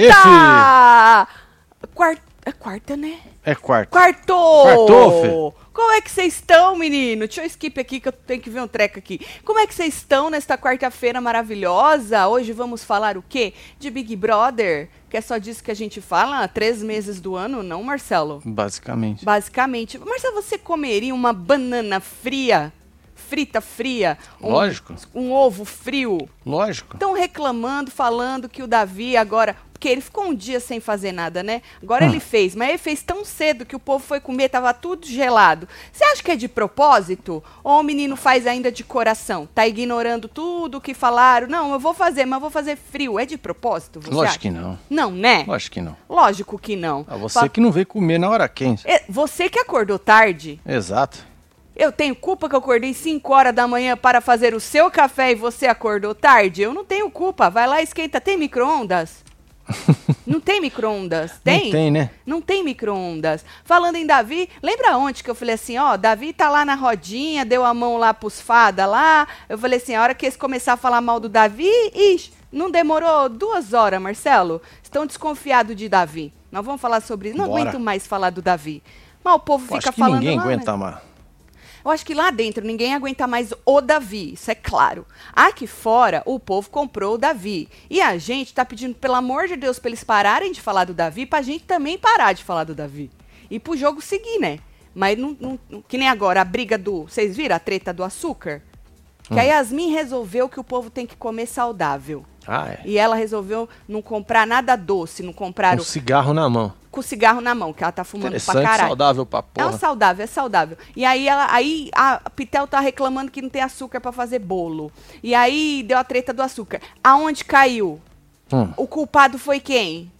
Eita! Quarta, é quarta, né? É quarto. Quartou! Quartou, Fê? Como é que vocês estão, menino? Deixa eu skip aqui que eu tenho que ver um treco aqui. Como é que vocês estão nesta quarta-feira maravilhosa? Hoje vamos falar o quê? De Big Brother, que é só disso que a gente fala, três meses do ano, não, Marcelo? Basicamente. Basicamente. Marcelo, você comeria uma banana fria? Frita fria? Um- Lógico. Um ovo frio? Lógico. Estão reclamando, falando que o Davi agora. Porque ele ficou um dia sem fazer nada, né? Agora Hum. ele fez, mas ele fez tão cedo que o povo foi comer, tava tudo gelado. Você acha que é de propósito? Ou o menino faz ainda de coração? Tá ignorando tudo que falaram? Não, eu vou fazer, mas vou fazer frio. É de propósito? Você Lógico acha? que não. Não, né? Lógico que não. Lógico que não. Ah, você Fa- que não veio comer na hora quente. É, Você que acordou tarde, Exato. eu tenho culpa que eu acordei 5 horas da manhã para fazer o seu café e você acordou tarde? Eu não tenho culpa. Vai lá esquenta. Tem micro-ondas? Não tem micro-ondas? Tem? Não tem, né? Não tem micro-ondas. Falando em Davi, lembra ontem que eu falei assim, ó, Davi tá lá na rodinha, deu a mão lá pros fada lá. Eu falei assim, a hora que eles começar a falar mal do Davi, ixi, não demorou duas horas, Marcelo? Estão desconfiados de Davi. Nós vamos falar sobre isso. Não Bora. aguento mais falar do Davi. Mas o povo Eu fica acho que falando ninguém lá, aguenta né? mais. Eu acho que lá dentro ninguém aguenta mais o Davi, isso é claro. Aqui fora, o povo comprou o Davi. E a gente tá pedindo, pelo amor de Deus, pra eles pararem de falar do Davi, pra gente também parar de falar do Davi. E pro jogo seguir, né? Mas não, não- que nem agora, a briga do. Vocês viram a treta do açúcar? Que a Yasmin resolveu que o povo tem que comer saudável. Ah, é. E ela resolveu não comprar nada doce, não comprar Um o- cigarro na mão. Com o cigarro na mão, que ela tá fumando pra caralho. saudável pra É porra. um saudável, é saudável. E aí, ela, aí a Pitel tá reclamando que não tem açúcar pra fazer bolo. E aí deu a treta do açúcar. Aonde caiu? Hum. O culpado foi quem?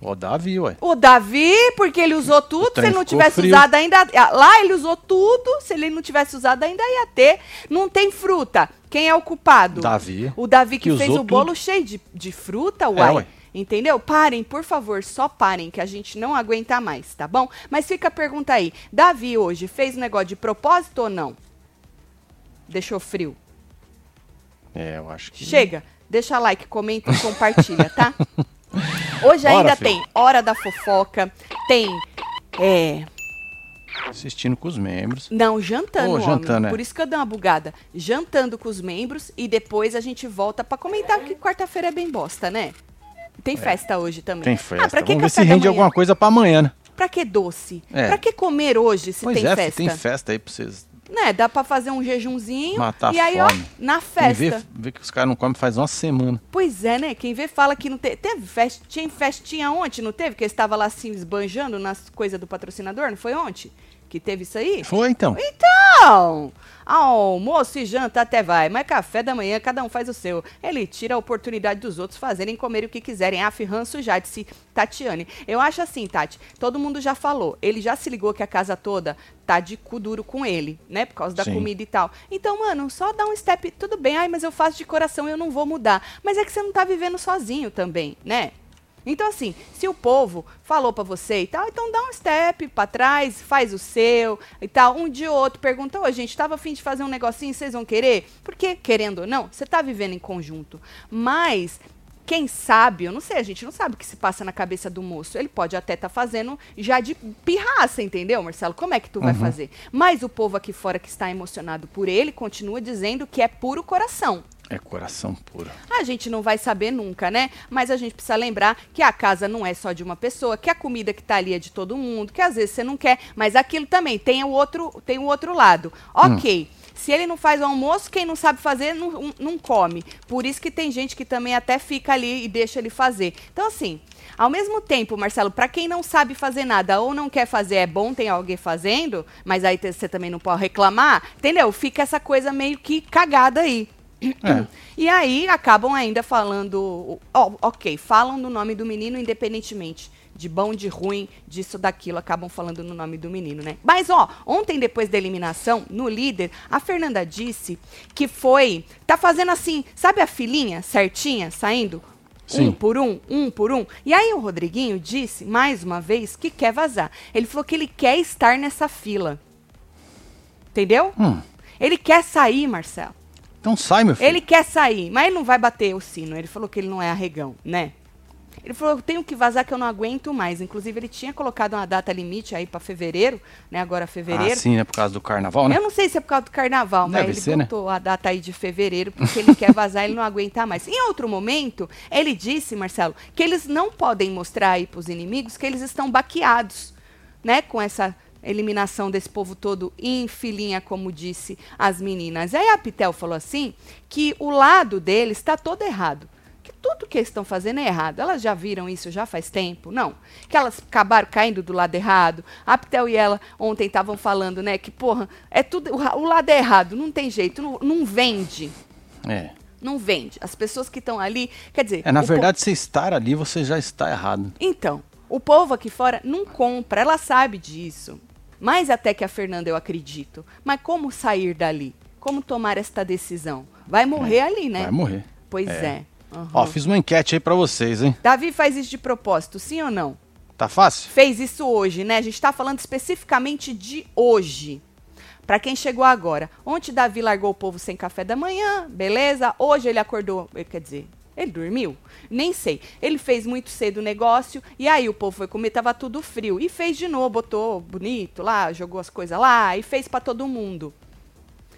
O Davi, ué. O Davi, porque ele usou tudo. Se ele não tivesse frio. usado ainda. Lá ele usou tudo. Se ele não tivesse usado ainda ia ter. Não tem fruta. Quem é o culpado? Davi. O Davi que, Que fez o bolo tudo. cheio de, de fruta, uai. ué. Entendeu? Parem, por favor, só parem, que a gente não aguenta mais, tá bom? Mas fica a pergunta aí. Davi hoje fez um negócio de propósito ou não? Deixou frio. É, eu acho que. Chega, deixa like, comenta e compartilha, tá? Hoje Bora, ainda filho. tem Hora da Fofoca, tem. É. Assistindo com os membros. Não, jantando, homem. jantando, é. Por isso que eu dei uma bugada. Jantando com os membros e depois a gente volta pra comentar que quarta-feira é bem bosta, né? Tem festa hoje também. Tem festa. Ah, pra que Vamos ver se rende manhã? alguma coisa pra amanhã, né? Pra que doce? É. Pra que comer hoje se pois tem é, festa? tem festa aí pra vocês Né, dá pra fazer um jejumzinho matar e aí, fome. ó, na Quem festa. vê, vê que os caras não comem faz uma semana. Pois é, né? Quem vê fala que não teve. Teve festa, tinha festinha ontem, não teve? Que eles estavam lá assim esbanjando nas coisas do patrocinador, não foi ontem? Que teve isso aí? Foi então. Então, almoço e janta até vai, mas café da manhã cada um faz o seu. Ele tira a oportunidade dos outros fazerem comer o que quiserem. Af, ranço já, disse Tatiane. Eu acho assim, Tati, todo mundo já falou. Ele já se ligou que a casa toda tá de cu duro com ele, né? Por causa da Sim. comida e tal. Então, mano, só dá um step. Tudo bem, ai, mas eu faço de coração, eu não vou mudar. Mas é que você não tá vivendo sozinho também, né? Então, assim, se o povo falou pra você e tal, então dá um step pra trás, faz o seu e tal. Um dia ou outro pergunta, ô, gente, tava afim de fazer um negocinho, vocês vão querer? Porque, querendo ou não, você tá vivendo em conjunto. Mas, quem sabe, eu não sei, a gente não sabe o que se passa na cabeça do moço. Ele pode até estar fazendo já de pirraça, entendeu, Marcelo? Como é que tu vai fazer? Mas o povo aqui fora que está emocionado por ele continua dizendo que é puro coração. É coração puro. A gente não vai saber nunca, né? Mas a gente precisa lembrar que a casa não é só de uma pessoa, que a comida que tá ali é de todo mundo, que às vezes você não quer, mas aquilo também tem o outro, tem o outro lado. Ok. Se ele não faz o almoço, quem não sabe fazer não, não- come. Por isso que tem gente que também até fica ali e deixa ele fazer. Então, assim, ao mesmo tempo, Marcelo, para quem não sabe fazer nada ou não quer fazer, é bom ter alguém fazendo, mas aí você também não pode reclamar, entendeu? Fica essa coisa meio que cagada aí. É. E aí acabam ainda falando, ó, ok, falam no nome do menino independentemente de bom, de ruim, disso, daquilo, acabam falando no nome do menino, né? Mas, ó, ontem depois da eliminação, no líder, a Fernanda disse que foi, tá fazendo assim, sabe a filinha certinha, saindo? Sim. Um por um, um por um. E aí o Rodriguinho disse, mais uma vez, que quer vazar. Ele falou que ele quer estar nessa fila. Entendeu? Hum. Ele quer sair, Marcelo. Então sai, meu filho. Ele quer sair, mas ele não vai bater o sino. Ele falou que ele não é arregão, né? Ele falou, eu tenho que vazar que eu não aguento mais. Inclusive, ele tinha colocado uma data limite aí para fevereiro, né? Agora fevereiro. Ah, sim, né? Por causa do carnaval, né? Eu não sei se é por causa do carnaval, Deve mas ele ser, né? botou a data aí de fevereiro porque ele quer vazar, ele não aguenta mais. Em outro momento, ele disse, Marcelo, que eles não podem mostrar aí para os inimigos que eles estão baqueados, né? Com essa eliminação desse povo todo em filinha, como disse as meninas. Aí a Pitel falou assim que o lado deles está todo errado. Que tudo que eles estão fazendo é errado. Elas já viram isso já faz tempo? Não. Que elas acabaram caindo do lado errado. A Pitel e ela ontem estavam falando, né, que, porra, é tudo. O, lado é errado, não tem jeito, não, não vende. É. Não vende. As pessoas que estão ali. Quer dizer. É, na o po- verdade, você estar ali, você já está errado. então, o povo aqui fora não compra, ela sabe disso. Mais até que a Fernanda eu acredito. Mas como sair dali? Como tomar esta decisão? Vai morrer ali, né? Vai morrer. Pois É. é. Aham. Ó, fiz uma enquete aí pra vocês, hein? Davi faz isso de propósito, sim ou não? Tá fácil? Fez isso hoje, né? A gente tá falando especificamente de hoje. Pra quem chegou agora. Ontem Davi largou o povo sem café da manhã, beleza? Hoje ele acordou, quer dizer, ele dormiu? Nem sei. Ele fez muito cedo o negócio e aí o povo foi comer, tava tudo frio. E fez de novo, botou bonito lá, jogou as coisas lá e fez pra todo mundo.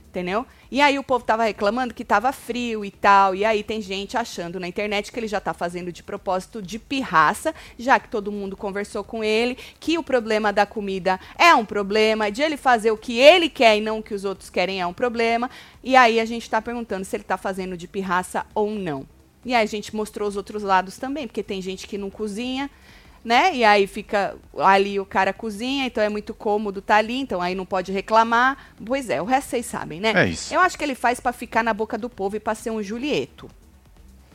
Entendeu? E aí o povo tava reclamando que tava frio e tal. E aí tem gente achando na internet que ele já tá fazendo de propósito de pirraça, já que todo mundo conversou com ele, que o problema da comida é um problema, de ele fazer o que ele quer e não o que os outros querem é um problema. E aí a gente tá perguntando se ele tá fazendo de pirraça ou não. E aí a gente mostrou os outros lados também, porque tem gente que não cozinha, né? E aí fica ali o cara cozinha, então é muito cômodo tá ali, então aí não pode reclamar. Pois é, o resto vocês sabem, né? É isso. Eu acho que ele faz pra ficar na boca do povo e pra ser um Julieto.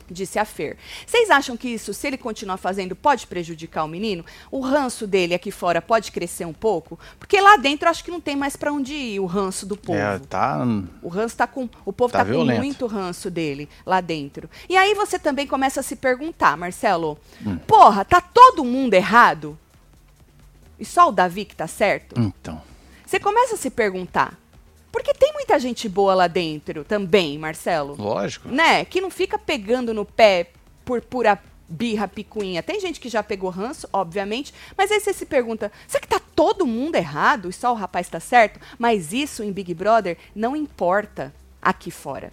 Disse a Fer. Vocês acham que isso, se ele continuar fazendo, pode prejudicar o menino? O ranço dele aqui fora pode crescer um pouco? Porque lá dentro eu acho que não tem mais pra onde ir o ranço do povo. É, tá. O ranço tá com. O povo Tá tá, com muito ranço dele lá dentro. E aí você também começa a se perguntar, Marcelo, Hum. porra, tá todo mundo errado? E só o Davi que tá certo? Então. Você começa a se perguntar. Porque tem muita gente boa lá dentro também, Marcelo. Lógico. Né? Que não fica pegando no pé por pura birra, picuinha. Tem gente que já pegou ranço, obviamente, mas aí você se pergunta, será que tá todo mundo errado e só o rapaz tá certo? Mas isso em Big Brother não importa aqui fora.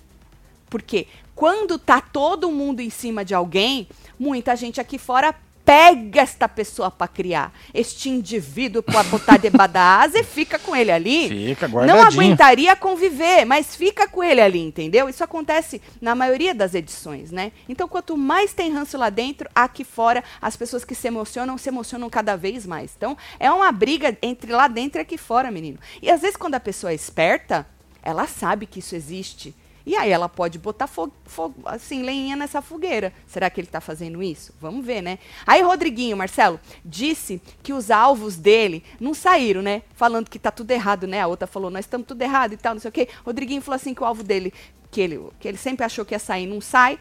Porque quando tá todo mundo em cima de alguém, muita gente aqui fora pega esta pessoa pra criar. Este indivíduo pra botar debaixo da asa e fica com ele ali. Fica Não guardadinho. aguentaria conviver, mas fica com ele ali, entendeu? Isso acontece na maioria das edições, né? Então, quanto mais tem ranço lá dentro, aqui fora, as pessoas que se emocionam, se emocionam cada vez mais. Então, é uma briga entre lá dentro e aqui fora, menino. E às vezes, quando a pessoa é esperta, ela sabe que isso existe. E aí ela pode botar fogo, fogo, assim, lenha nessa fogueira. Será que ele tá fazendo isso? Vamos ver, né? Aí Rodriguinho, Marcelo, disse que os alvos dele não saíram, né? Falando que tá tudo errado, né? A outra falou, nós estamos tudo errado e tal, não sei o quê. Rodriguinho falou assim que o alvo dele, que ele, que ele sempre achou que ia sair, não sai.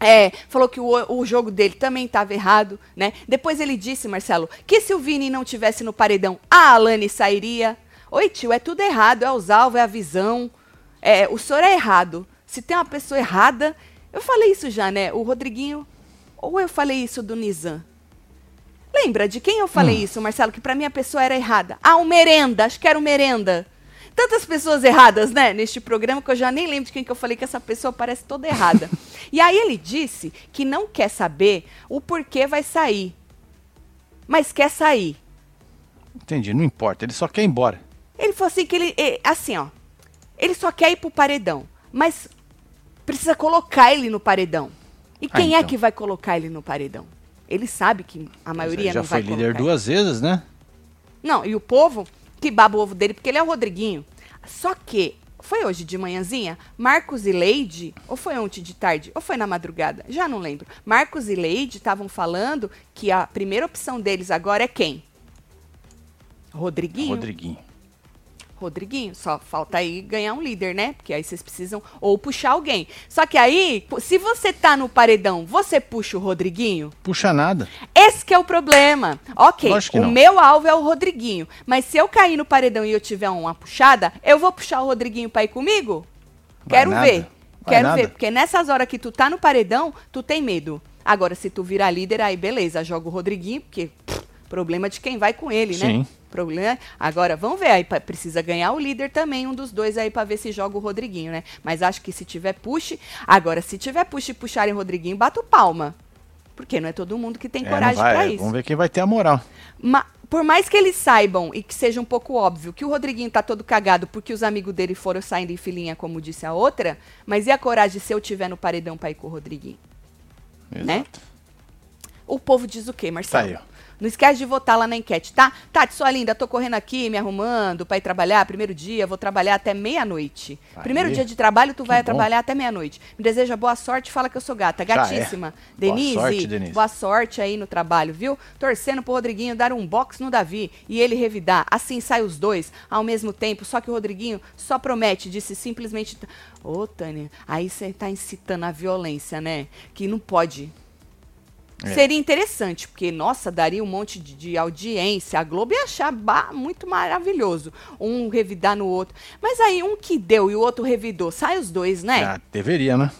É, falou que o, o jogo dele também estava errado, né? Depois ele disse, Marcelo, que se o Vini não tivesse no paredão, a Alane sairia. Oi, tio, é tudo errado, é os alvos, é a visão. É, o senhor é errado. Se tem uma pessoa errada. Eu falei isso já, né? O Rodriguinho. Ou eu falei isso do Nizam? Lembra de quem eu falei isso, Marcelo? Que pra mim a pessoa era errada. Ah, o Merenda. Acho que era o Merenda. Tantas pessoas erradas, né? Neste programa que eu já nem lembro de quem que eu falei que essa pessoa parece toda errada. e aí ele disse que não quer saber o porquê vai sair. Mas quer sair. Entendi, não importa. Ele só quer ir embora. Ele falou assim que ele. Assim, ó. Ele só quer ir pro paredão. Mas precisa colocar ele no paredão. E Ah, quem é então. que vai colocar ele no paredão? Ele sabe que a maioria Ele já não foi vai líder colocar. duas vezes, né? Não, e o povo que baba o ovo dele, porque ele é o Rodriguinho. Só que, foi hoje de manhãzinha, Marcos e Leide, ou foi ontem de tarde, ou foi na madrugada, já não lembro. Marcos e Leide estavam falando que a primeira opção deles agora é quem? Rodriguinho. Rodriguinho. Rodriguinho, só falta aí ganhar um líder, né? Porque aí vocês precisam ou puxar alguém. Só que aí, se você tá no paredão, você puxa o Rodriguinho? Puxa nada. Esse que é o problema. Ok, o não. meu alvo é o Rodriguinho. Mas se eu cair no paredão e eu tiver uma puxada, eu vou puxar o Rodriguinho pra ir comigo? Vai Quero nada. ver. Vai Quero nada. ver. Porque nessas horas que tu tá no paredão, tu tem medo. Agora, se tu virar líder, aí beleza, joga o Rodriguinho, porque pff, problema de quem vai com ele, né? Sim. Problema. Agora, vamos ver aí, precisa ganhar o líder também, um dos dois aí pra ver se joga o Rodriguinho, né? Mas acho que se tiver push, agora se tiver push e puxarem o Rodriguinho, bato palma. Porque não é todo mundo que tem É, coragem é, isso. Vamos ver quem vai ter a moral. Ma- por mais que eles saibam e que seja um pouco óbvio que o Rodriguinho tá todo cagado porque os amigos dele foram saindo em filinha, como disse a outra, mas e a coragem se eu tiver no paredão pra ir com o Rodriguinho? Né? Exato. O povo diz o quê, Marcelo? Ó. Não esquece de votar lá na enquete, tá? Tati, sua linda, tô correndo aqui, me arrumando pra ir trabalhar. Primeiro dia, vou trabalhar até meia-noite. Primeiro dia de trabalho, tu vai bom. trabalhar até meia-noite. Me deseja boa sorte, fala que eu sou gata. É. Gatíssima. Boa Denise, sorte, Denise. boa sorte aí no trabalho, viu? Torcendo pro Rodriguinho dar um box no Davi e ele revidar. Assim sai os dois ao mesmo tempo, só que o Rodriguinho só promete, disse simplesmente. Ô, Tânia, aí você tá incitando a violência, né? Que não pode. É. Seria interessante, porque, nossa, daria um monte de, de audiência. A Globo ia achar ba- muito maravilhoso. Um revidar no outro. Mas aí, um que deu e o outro revidou. Sai os dois, né? Ah, deveria, né?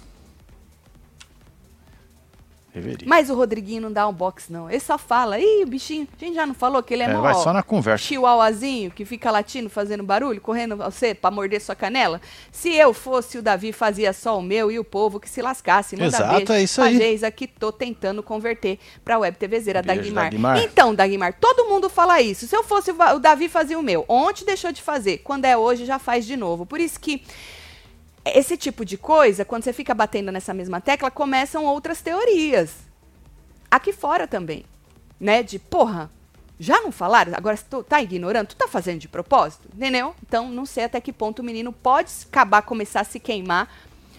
Deveria. Mas o Rodriguinho não dá um box, não. Ele só fala. Ih, o bichinho. A gente já não falou que ele é, É, mó vai só na conversa. chihuahuazinho que fica latindo, fazendo barulho, correndo você pra morder sua canela? Se eu fosse o Davi, fazia só o meu e o povo que se lascasse. Manda Exato, beijo é isso aí. Geisa que tô tentando converter pra web TVzeira Beijo, Dagmar. Dagmar. Então, Dagmar, todo mundo fala isso. Se eu fosse o Davi, fazia o meu. Ontem deixou de fazer. Quando é hoje, já faz de novo. Por isso que esse tipo de coisa, quando você fica batendo nessa mesma tecla, começam outras teorias. Aqui fora também, né? De, porra, já não falaram? Agora se tu tá ignorando, tu tá fazendo de propósito, entendeu? Então, não sei até que ponto o menino pode acabar, começar a se queimar.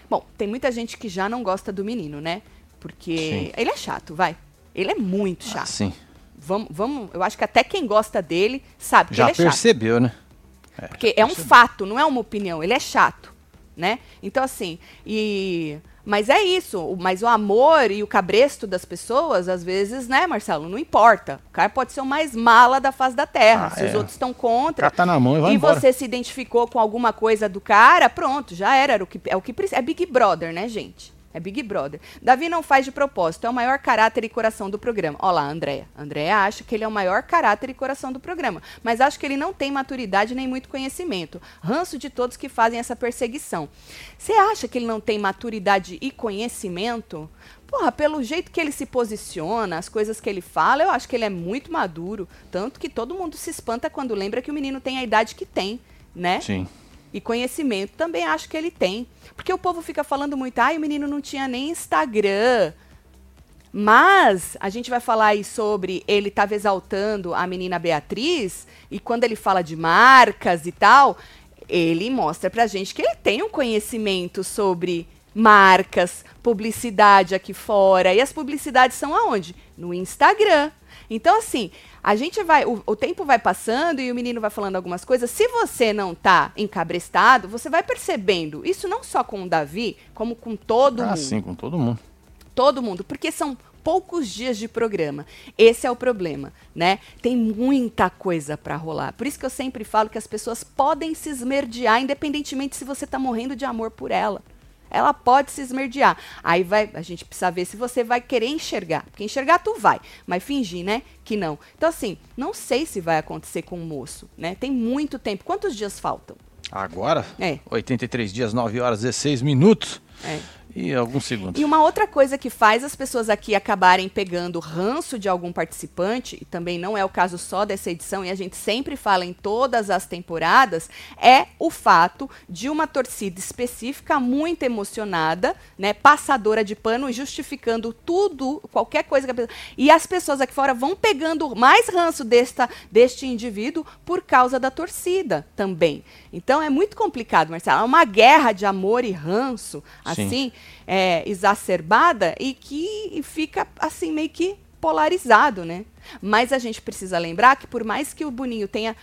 Bom, tem muita gente que já não gosta do menino, né? Porque Sim. ele é chato, vai. Ele é muito Ah, chato. sim. Vamos, vamos, eu acho que até quem gosta dele sabe que Já ele é chato. percebeu, né? Porque é um fato, não é uma opinião. Ele é chato, né? Então, assim, e... Mas é isso, mas o amor e o cabresto das pessoas, às vezes, né, Marcelo, não importa. O cara pode ser o mais mala da face da terra. Ah, Se os é. outros estão contra, cara tá na mão e vai e embora. você se identificou com alguma coisa do cara, pronto, já era. era o que, é o que. É Big Brother, né, gente? É Big Brother. Davi não faz de propósito, é o maior caráter e coração do programa. Olha lá, Andréia. Andréia acha que ele é o maior caráter e coração do programa. Mas acho que ele não tem maturidade nem muito conhecimento. Ranço de todos que fazem essa perseguição. Você acha que ele não tem maturidade e conhecimento? Porra, pelo jeito que ele se posiciona, as coisas que ele fala, eu acho que ele é muito maduro. Tanto que todo mundo se espanta quando lembra que o menino tem a idade que tem, né? Sim. E conhecimento também acho que ele tem. Porque o povo fica falando muito, ai, o menino não tinha nem Instagram. Mas a gente vai falar aí sobre ele estava exaltando a menina Beatriz, e quando ele fala de marcas e tal, ele mostra pra gente que ele tem um conhecimento sobre marcas, publicidade aqui fora. E as publicidades são aonde? No Instagram. Então, assim, a gente vai. O, o tempo vai passando e o menino vai falando algumas coisas. Se você não tá encabrestado, você vai percebendo. Isso não só com o Davi, como com todo Ah, mundo sim, com todo mundo. todo mundo, porque são poucos dias de programa. Esse é o problema, né? Tem muita coisa para rolar. Por isso que eu sempre falo que as pessoas podem se esmerdear, independentemente se você tá morrendo de amor por ela. Ela pode se esmerdear. Aí vai, a gente precisa ver se você vai querer enxergar. Porque enxergar tu vai, mas fingir, né, que não. Então assim, não sei se vai acontecer com o moço, né? Tem muito tempo. Quantos dias faltam? Agora, É. 83 dias, 9 horas, 16 minutos É. e alguns segundos. E uma outra coisa que faz as pessoas aqui acabarem pegando ranço de algum participante, e também não é o caso só dessa edição, e a gente sempre fala em todas as temporadas, é o fato de uma torcida específica muito emocionada, né, passadora de pano, justificando tudo, qualquer coisa que a pessoa... E as pessoas aqui fora vão pegando mais ranço desta, deste indivíduo por causa da torcida também. Então é muito complicado, Marcelo. É uma guerra de amor e ranço, Sim. É, exacerbada e que fica assim meio que polarizado, né? Mas a gente precisa lembrar que por mais que o Boninho tenha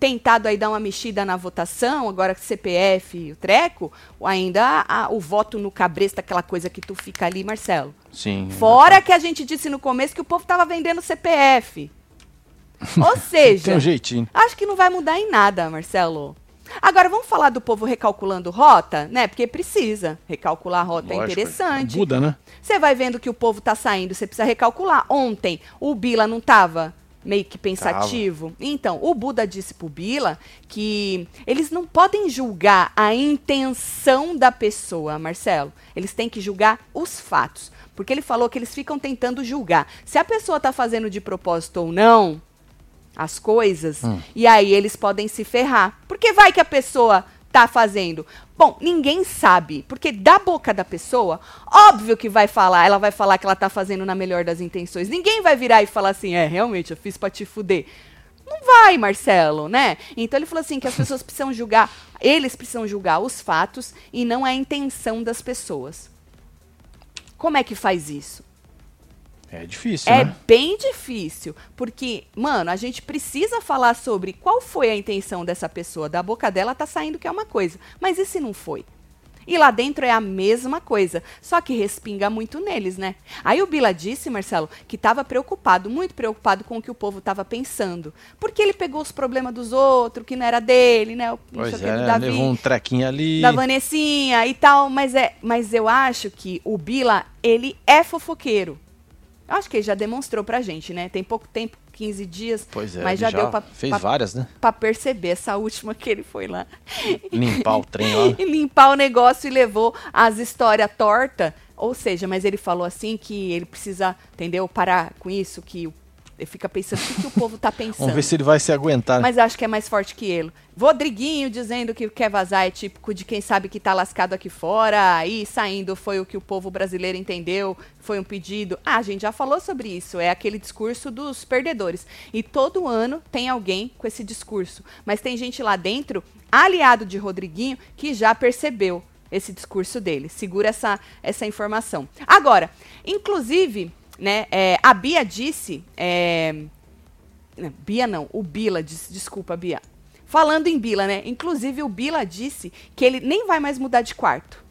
tentado aí dar uma mexida na votação, agora CPF e o treco, ainda a- o voto no cabresto, aquela coisa que tu fica ali, Marcelo. Sim. Fora que a gente disse no começo que o povo tava vendendo CPF. Ou seja, Tem um jeitinho. Acho que não vai mudar em nada, Marcelo. Agora vamos falar do povo recalculando rota, né? Porque precisa. Recalcular a rota é Lógico, interessante. Muda, né? Você vai vendo que o povo tá saindo, você precisa recalcular. Ontem, o Bila não tava meio que pensativo? Então, o Buda disse pro Bila que eles não podem julgar a intenção da pessoa, Marcelo. Eles têm que julgar os fatos. Porque ele falou que eles ficam tentando julgar. Se a pessoa tá fazendo de propósito ou não as coisas, Hum. e aí eles podem se ferrar. Porque vai que a pessoa tá fazendo? Bom, ninguém sabe, porque da boca da pessoa, óbvio que vai falar, ela vai falar que ela tá fazendo na melhor das intenções. Ninguém vai virar e falar assim: "É, realmente, eu fiz pra te fuder". Não vai, Marcelo, né? Então ele falou assim que as pessoas precisam julgar, eles precisam julgar os fatos e não a intenção das pessoas. Como é que faz isso? É difícil, É né? bem difícil, porque, mano, a gente precisa falar sobre qual foi a intenção dessa pessoa. Da boca dela tá saindo que é uma coisa, mas e se não foi? E lá dentro é a mesma coisa, só que respinga muito neles, né? Aí o Bila disse, Marcelo, que estava preocupado, muito preocupado com o que o povo estava pensando. Porque ele pegou os problemas dos outros, que não era dele, né? O Pois o que, do é, Davi levou um trequinho ali. da Vanessinha e tal, mas é, mas eu acho que o Bila, ele é fofoqueiro. Acho que ele já demonstrou pra gente, né? Tem pouco tempo, 15 dias, Pois é, mas ele já, deu pra, fez pra, várias, né? pra perceber essa última que ele foi lá Limpar o trem lá. e limpar o negócio e levou as histórias torta. Ou seja, mas ele falou assim que ele precisa, entendeu? Parar com isso, que o- fica pensando o que, que o povo tá pensando. Vamos ver se ele vai se aguentar. Mas acho que é mais forte que ele. Rodriguinho dizendo que quer vazar é típico de quem sabe que tá lascado aqui fora. Aí saindo foi o que o povo brasileiro entendeu. Foi um pedido. Ah, a gente já falou sobre isso. É aquele discurso dos perdedores. E todo ano tem alguém com esse discurso. Mas tem gente lá dentro, aliado de Rodriguinho, que já percebeu esse discurso dele. Segura essa, essa informação. Agora, inclusive, né, é, a Bia disse. é, não, Bia não, o Bila, des- desculpa, Bia. Falando em Bila, né? Inclusive o Bila disse que ele nem vai mais mudar de quarto.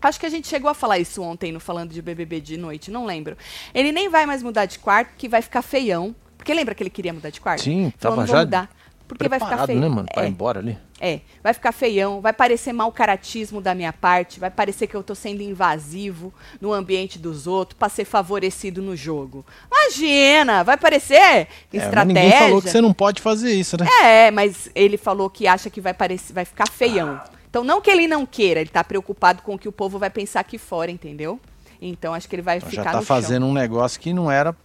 Acho que a gente chegou a falar isso ontem no falando de BBB de noite, não lembro. Ele nem vai mais mudar de quarto, que vai ficar feião. Porque lembra que ele queria mudar de quarto? Sim, tava vou já mudar. Porque vai ficar Preparado, feio. né, mano? Pra É. ir embora ali. É, vai ficar feião, vai parecer mau caratismo da minha parte, vai parecer que eu tô sendo invasivo no ambiente dos outros pra ser favorecido no jogo. Imagina, vai parecer É, estratégia. mas ninguém falou que você não pode fazer isso, né? É, mas ele falou que acha que vai parecer, vai ficar feião. Então não que ele não queira, ele tá preocupado com o que o povo vai pensar aqui fora, entendeu? Então acho que ele vai Então ficar já tá no chão. fazendo um negócio que não era.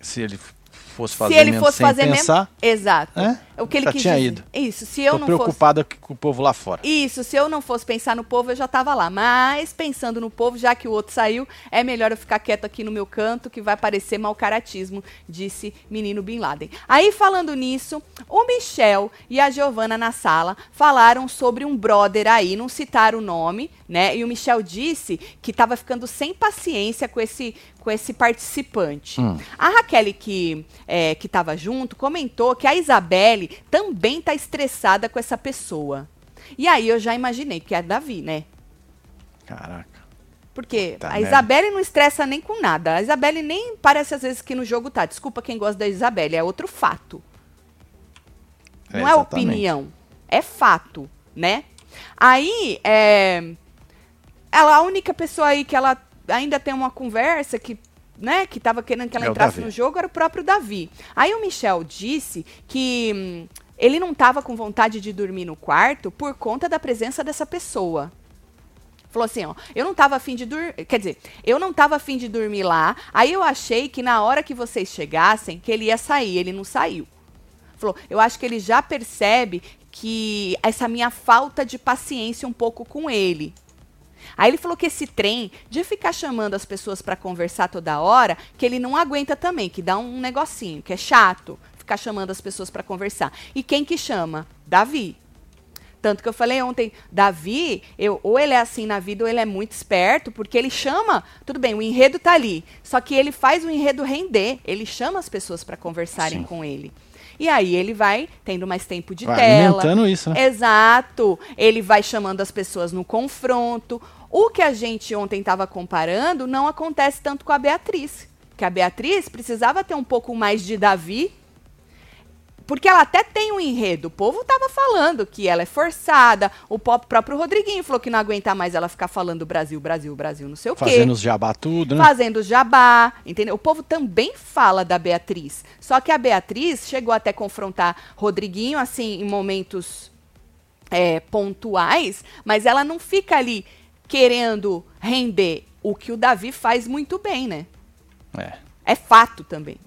Se ele fosse fazer Se ele mesmo fosse sem fazer pensar, mesmo, exato. É? O que ele Já quis tinha dizer. ido. Isso, se eu tô não fosse preocupado aqui com o povo lá fora. Isso, se eu não fosse pensar no povo, eu já tava lá. Mas pensando no povo, já que o outro saiu, é melhor eu ficar quieto aqui no meu canto, que vai parecer mau caratismo, disse menino Bin Laden. Aí, falando nisso, o Michel e a Giovana na sala falaram sobre um brother aí, não citaram o nome, né? E o Michel disse que tava ficando sem paciência com esse com esse participante. Hum. A Raquel, que, é, que tava junto, comentou que a Isabelle também tá estressada com essa pessoa. E aí eu já imaginei que é Davi, né? Caraca. Porque Puta a merda. Isabelle não estressa nem com nada. A Isabelle nem parece às vezes que no jogo tá. Desculpa quem gosta da Isabelle, é outro fato. É, não é exatamente. opinião, é fato, né? Aí, é, ela, a única pessoa aí que ela ainda tem uma conversa que, né, que tava querendo que ela É entrasse no jogo era o próprio Davi. Aí o Michel disse que hum, ele não tava com vontade de dormir no quarto por conta da presença dessa pessoa. Falou assim, ó, eu não tava afim de dormir, quer dizer, eu não tava afim de dormir lá, aí eu achei que na hora que vocês chegassem, que ele ia sair, ele não saiu. Falou, eu acho que ele já percebe que essa minha falta de paciência um pouco com ele. Aí ele falou que esse trem de ficar chamando as pessoas para conversar toda hora, que ele não aguenta também, que dá um negocinho, que é chato ficar chamando as pessoas para conversar. E quem que chama? Davi. Tanto que eu falei ontem, Davi, eu, ou ele é assim na vida, ou ele é muito esperto, porque ele chama, tudo bem, o enredo tá ali, só que ele faz o enredo render, ele chama as pessoas para conversarem Sim. com ele. E aí ele vai tendo mais tempo de Vai tela. alimentando isso, né? Exato. Ele vai chamando as pessoas no confronto. O que a gente ontem estava comparando não acontece tanto com a Beatriz. Que a Beatriz precisava ter um pouco mais de Davi Porque ela até tem um enredo. O povo tava falando que ela é forçada. O próprio Rodriguinho falou que não aguenta mais ela ficar falando Brasil, Brasil, Brasil, não sei o quê. Fazendo os jabá tudo, né? Fazendo os jabá, entendeu? O povo também fala da Beatriz. Só que a Beatriz chegou até confrontar Rodriguinho, assim, em momentos é, pontuais, mas ela não fica ali querendo render o que o Davi faz muito bem, né? É. É fato também.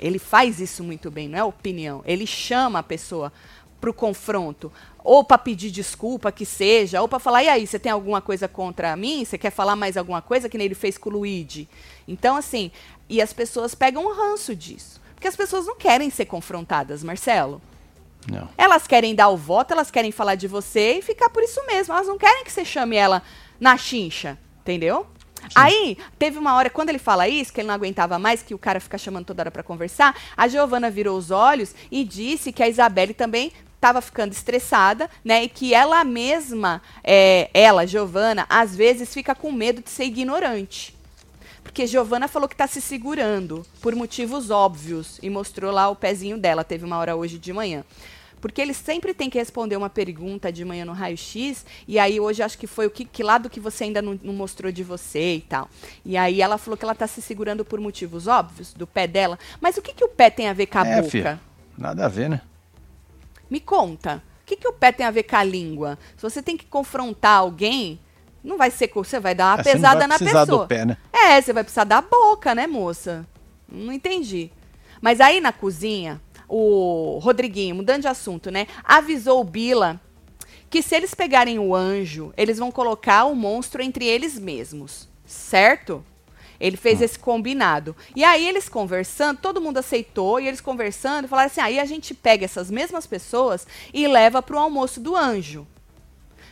Ele faz isso muito bem, não é opinião. Ele chama a pessoa para o confronto, ou para pedir desculpa, que seja, ou para falar, e aí, você tem alguma coisa contra mim? Você quer falar mais alguma coisa? Que nem ele fez com o Luigi. Então, assim, e as pessoas pegam um ranço disso. Porque as pessoas não querem ser confrontadas, Marcelo. Não. Elas querem dar o voto, elas querem falar de você e ficar por isso mesmo. Elas não querem que você chame ela na chincha, entendeu? Sim. Aí, teve uma hora, quando ele fala isso, que ele não aguentava mais, que o cara fica chamando toda hora para conversar, a Giovana virou os olhos e disse que a Isabelle também estava ficando estressada, né? E que ela mesma, é, ela, Giovana, às vezes fica com medo de ser ignorante. Porque Giovana falou que está se segurando por motivos óbvios e mostrou lá o pezinho dela, teve uma hora hoje de manhã. Porque ele sempre tem que responder uma pergunta de manhã no raio-x, e aí hoje acho que foi o que, que lado que você ainda não, não, mostrou de você e tal. E aí ela falou que ela está se segurando por motivos óbvios, do pé dela. Mas o que, que o pé tem a ver com a é, boca? Filha, nada a ver, né? Me conta. O que, que o pé tem a ver com a língua? Se você tem que confrontar alguém, não vai ser. Você vai dar uma é, pesada na pessoa. Do pé, né? É, você vai precisar da boca, né, moça? Não entendi. Mas aí na cozinha, o Rodriguinho, mudando de assunto, né? Avisou o Bila que se eles pegarem o anjo, eles vão colocar o monstro entre eles mesmos, certo? Ele fez hum. esse combinado. E aí eles conversando, todo mundo aceitou, e eles conversando, falaram assim: aí a gente pega essas mesmas pessoas e leva para o almoço do anjo.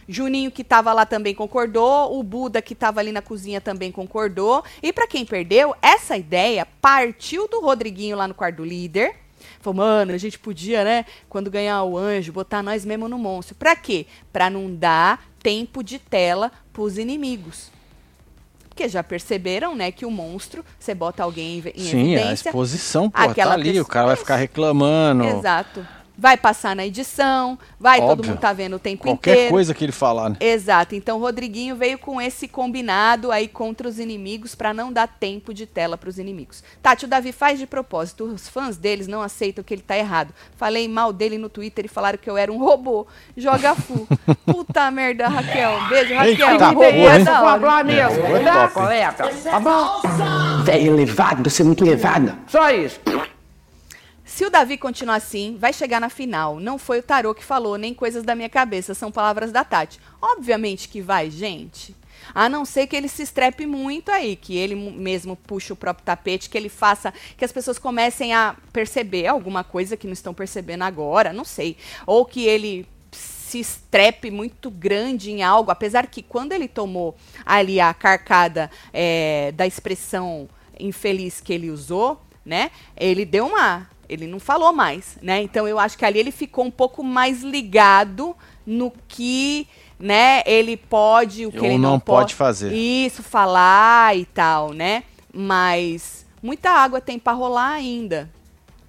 Juninho, que estava lá, também concordou. O Buda, que estava ali na cozinha, também concordou. E para quem perdeu, essa ideia partiu do Rodriguinho lá no quarto do líder Falou, mano, a gente podia, né, quando ganhar o anjo, botar nós mesmo no monstro. Pra quê? Pra não dar tempo de tela pros inimigos. Porque já perceberam, né, que o monstro, você bota alguém em Sim, evidência... Sim, a exposição, pô, tá ali, o cara vai ficar reclamando. Exato vai passar na edição, vai, Óbvio. todo mundo tá vendo o tempo Qualquer inteiro. Qualquer coisa que ele falar, né? Exato. Então, Rodriguinho veio com esse combinado aí contra os inimigos para não dar tempo de tela para os inimigos. Tati, o Davi faz de propósito. Os fãs deles não aceitam que ele tá errado. Falei mal dele no Twitter e falaram que eu era um robô. Joga fu. Puta merda, Raquel. Beijo, Raquel. Eita, robô é hora. falar mesmo, é, tá, coleta? Tá bom? Velho elevado, você é muito elevado. Só isso. Se o Davi continuar assim, vai chegar na final. Não foi o tarô que falou, nem coisas da minha cabeça, são palavras da Tati. Obviamente que vai, gente. A não ser que ele se estrepe muito aí, que ele mesmo puxe o próprio tapete, que ele faça, que as pessoas comecem a perceber alguma coisa que não estão percebendo agora, não sei. Ou que ele se estrepe muito grande em algo, apesar que quando ele tomou ali a carcada é, da expressão infeliz que ele usou, né? Ele deu uma ele não falou mais, né? Então eu acho que ali ele ficou um pouco mais ligado no que, né, ele pode, o que Ou ele não, não pode, pode fazer. Isso, falar e tal, né? Mas muita água tem para rolar ainda.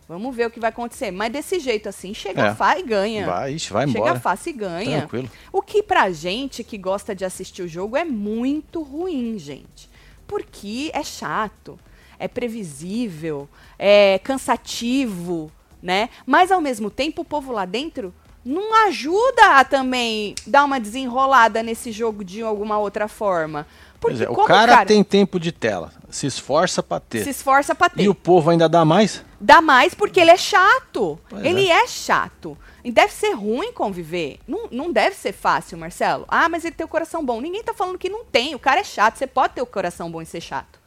Vamos ver o que vai acontecer. Mas desse jeito assim, chega é. fácil e ganha. Vai, ixi, vai embora. Chega fácil e ganha. Tranquilo. O que pra gente que gosta de assistir o jogo é muito ruim, gente. Porque é chato é previsível, é cansativo, né? Mas ao mesmo tempo o povo lá dentro não ajuda a também dar uma desenrolada nesse jogo de alguma outra forma. Porque é, o cara, cara, tem tempo de tela, se esforça para ter. Se esforça para ter. E o povo ainda dá mais? Dá mais porque ele é chato. Pois ele é. é. chato. E deve ser ruim conviver. Não, não deve ser fácil, Marcelo. Ah, mas ele tem o coração bom. Ninguém tá falando que não tem. O cara é chato. Você pode ter o coração bom e ser chato.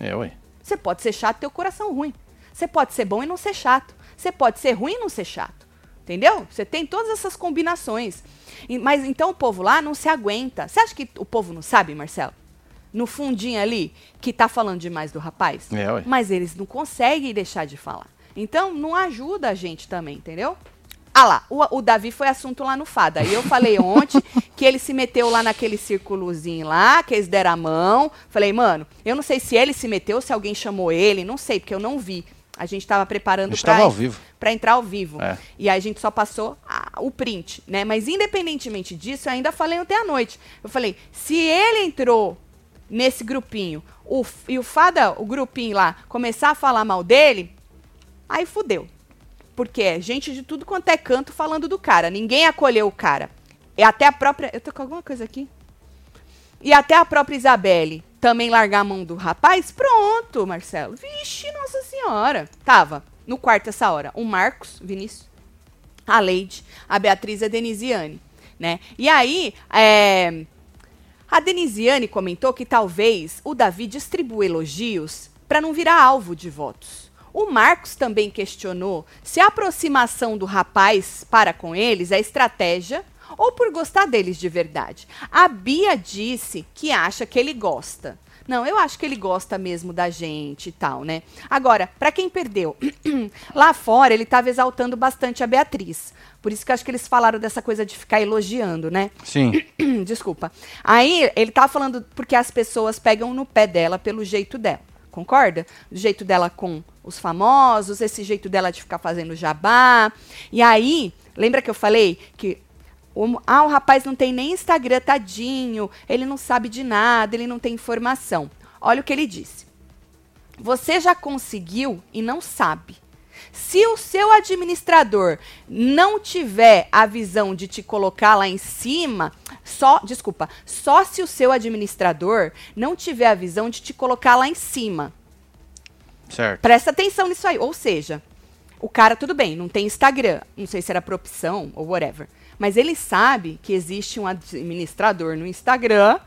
É, ué. Você pode ser chato e ter o coração ruim. Você pode ser bom e não ser chato. Você pode ser ruim e não ser chato. Entendeu? Você tem todas essas combinações. Mas então o povo lá não se aguenta. Você acha que o povo não sabe, Marcelo? No fundinho ali, que tá falando demais do rapaz? É, ué. Mas eles não conseguem deixar de falar. Então não ajuda a gente também, entendeu? Ah lá, o, o, Davi foi assunto lá no Fada. E eu falei ontem que ele se meteu lá naquele círculozinho lá, que eles deram a mão. Falei, mano, eu não sei se ele se meteu, se alguém chamou ele, não sei, porque eu não vi A gente estava preparando para ao vivo. Para entrar ao vivo. É. E aí a gente só passou a, o print, né? Mas independentemente disso, eu ainda falei ontem à noite. Eu falei, se ele entrou nesse grupinho o, e o Fada, o grupinho lá, começar a falar mal dele, aí fudeu. Porque é gente de tudo quanto é canto falando do cara. Ninguém acolheu o cara. E até a própria. Eu tô com alguma coisa aqui? E até a própria Isabelle também largar a mão do rapaz, pronto, Marcelo. Vixe, nossa senhora. Tava no quarto essa hora o Marcos, Vinícius, a Leide, a Beatriz e a Denisiane, né? E aí, é, a Denisiane comentou que talvez o Davi distribua elogios para não virar alvo de votos. O Marcos também questionou se a aproximação do rapaz para com eles é estratégia ou por gostar deles de verdade. A Bia disse que acha que ele gosta. Não, eu acho que ele gosta mesmo da gente e tal, né? Agora, para quem perdeu, lá fora ele estava exaltando bastante a Beatriz. Por isso que eu acho que eles falaram dessa coisa de ficar elogiando, né? Sim. Desculpa. Aí ele tava falando porque as pessoas pegam no pé dela pelo jeito dela. Concorda? O jeito dela com os famosos, esse jeito dela de ficar fazendo jabá. E aí, lembra que eu falei que o, ah, o rapaz não tem nem Instagram, tadinho, ele não sabe de nada, ele não tem informação. Olha o que ele disse. Você já conseguiu e não sabe. Se o seu administrador não tiver a visão de te colocar lá em cima, só, desculpa, só se o seu administrador não tiver a visão de te colocar lá em cima. Certo. Presta atenção nisso aí. Ou seja, o cara, tudo bem, não tem Instagram, não sei se era por opção ou whatever. Mas ele sabe que existe um administrador no Instagram,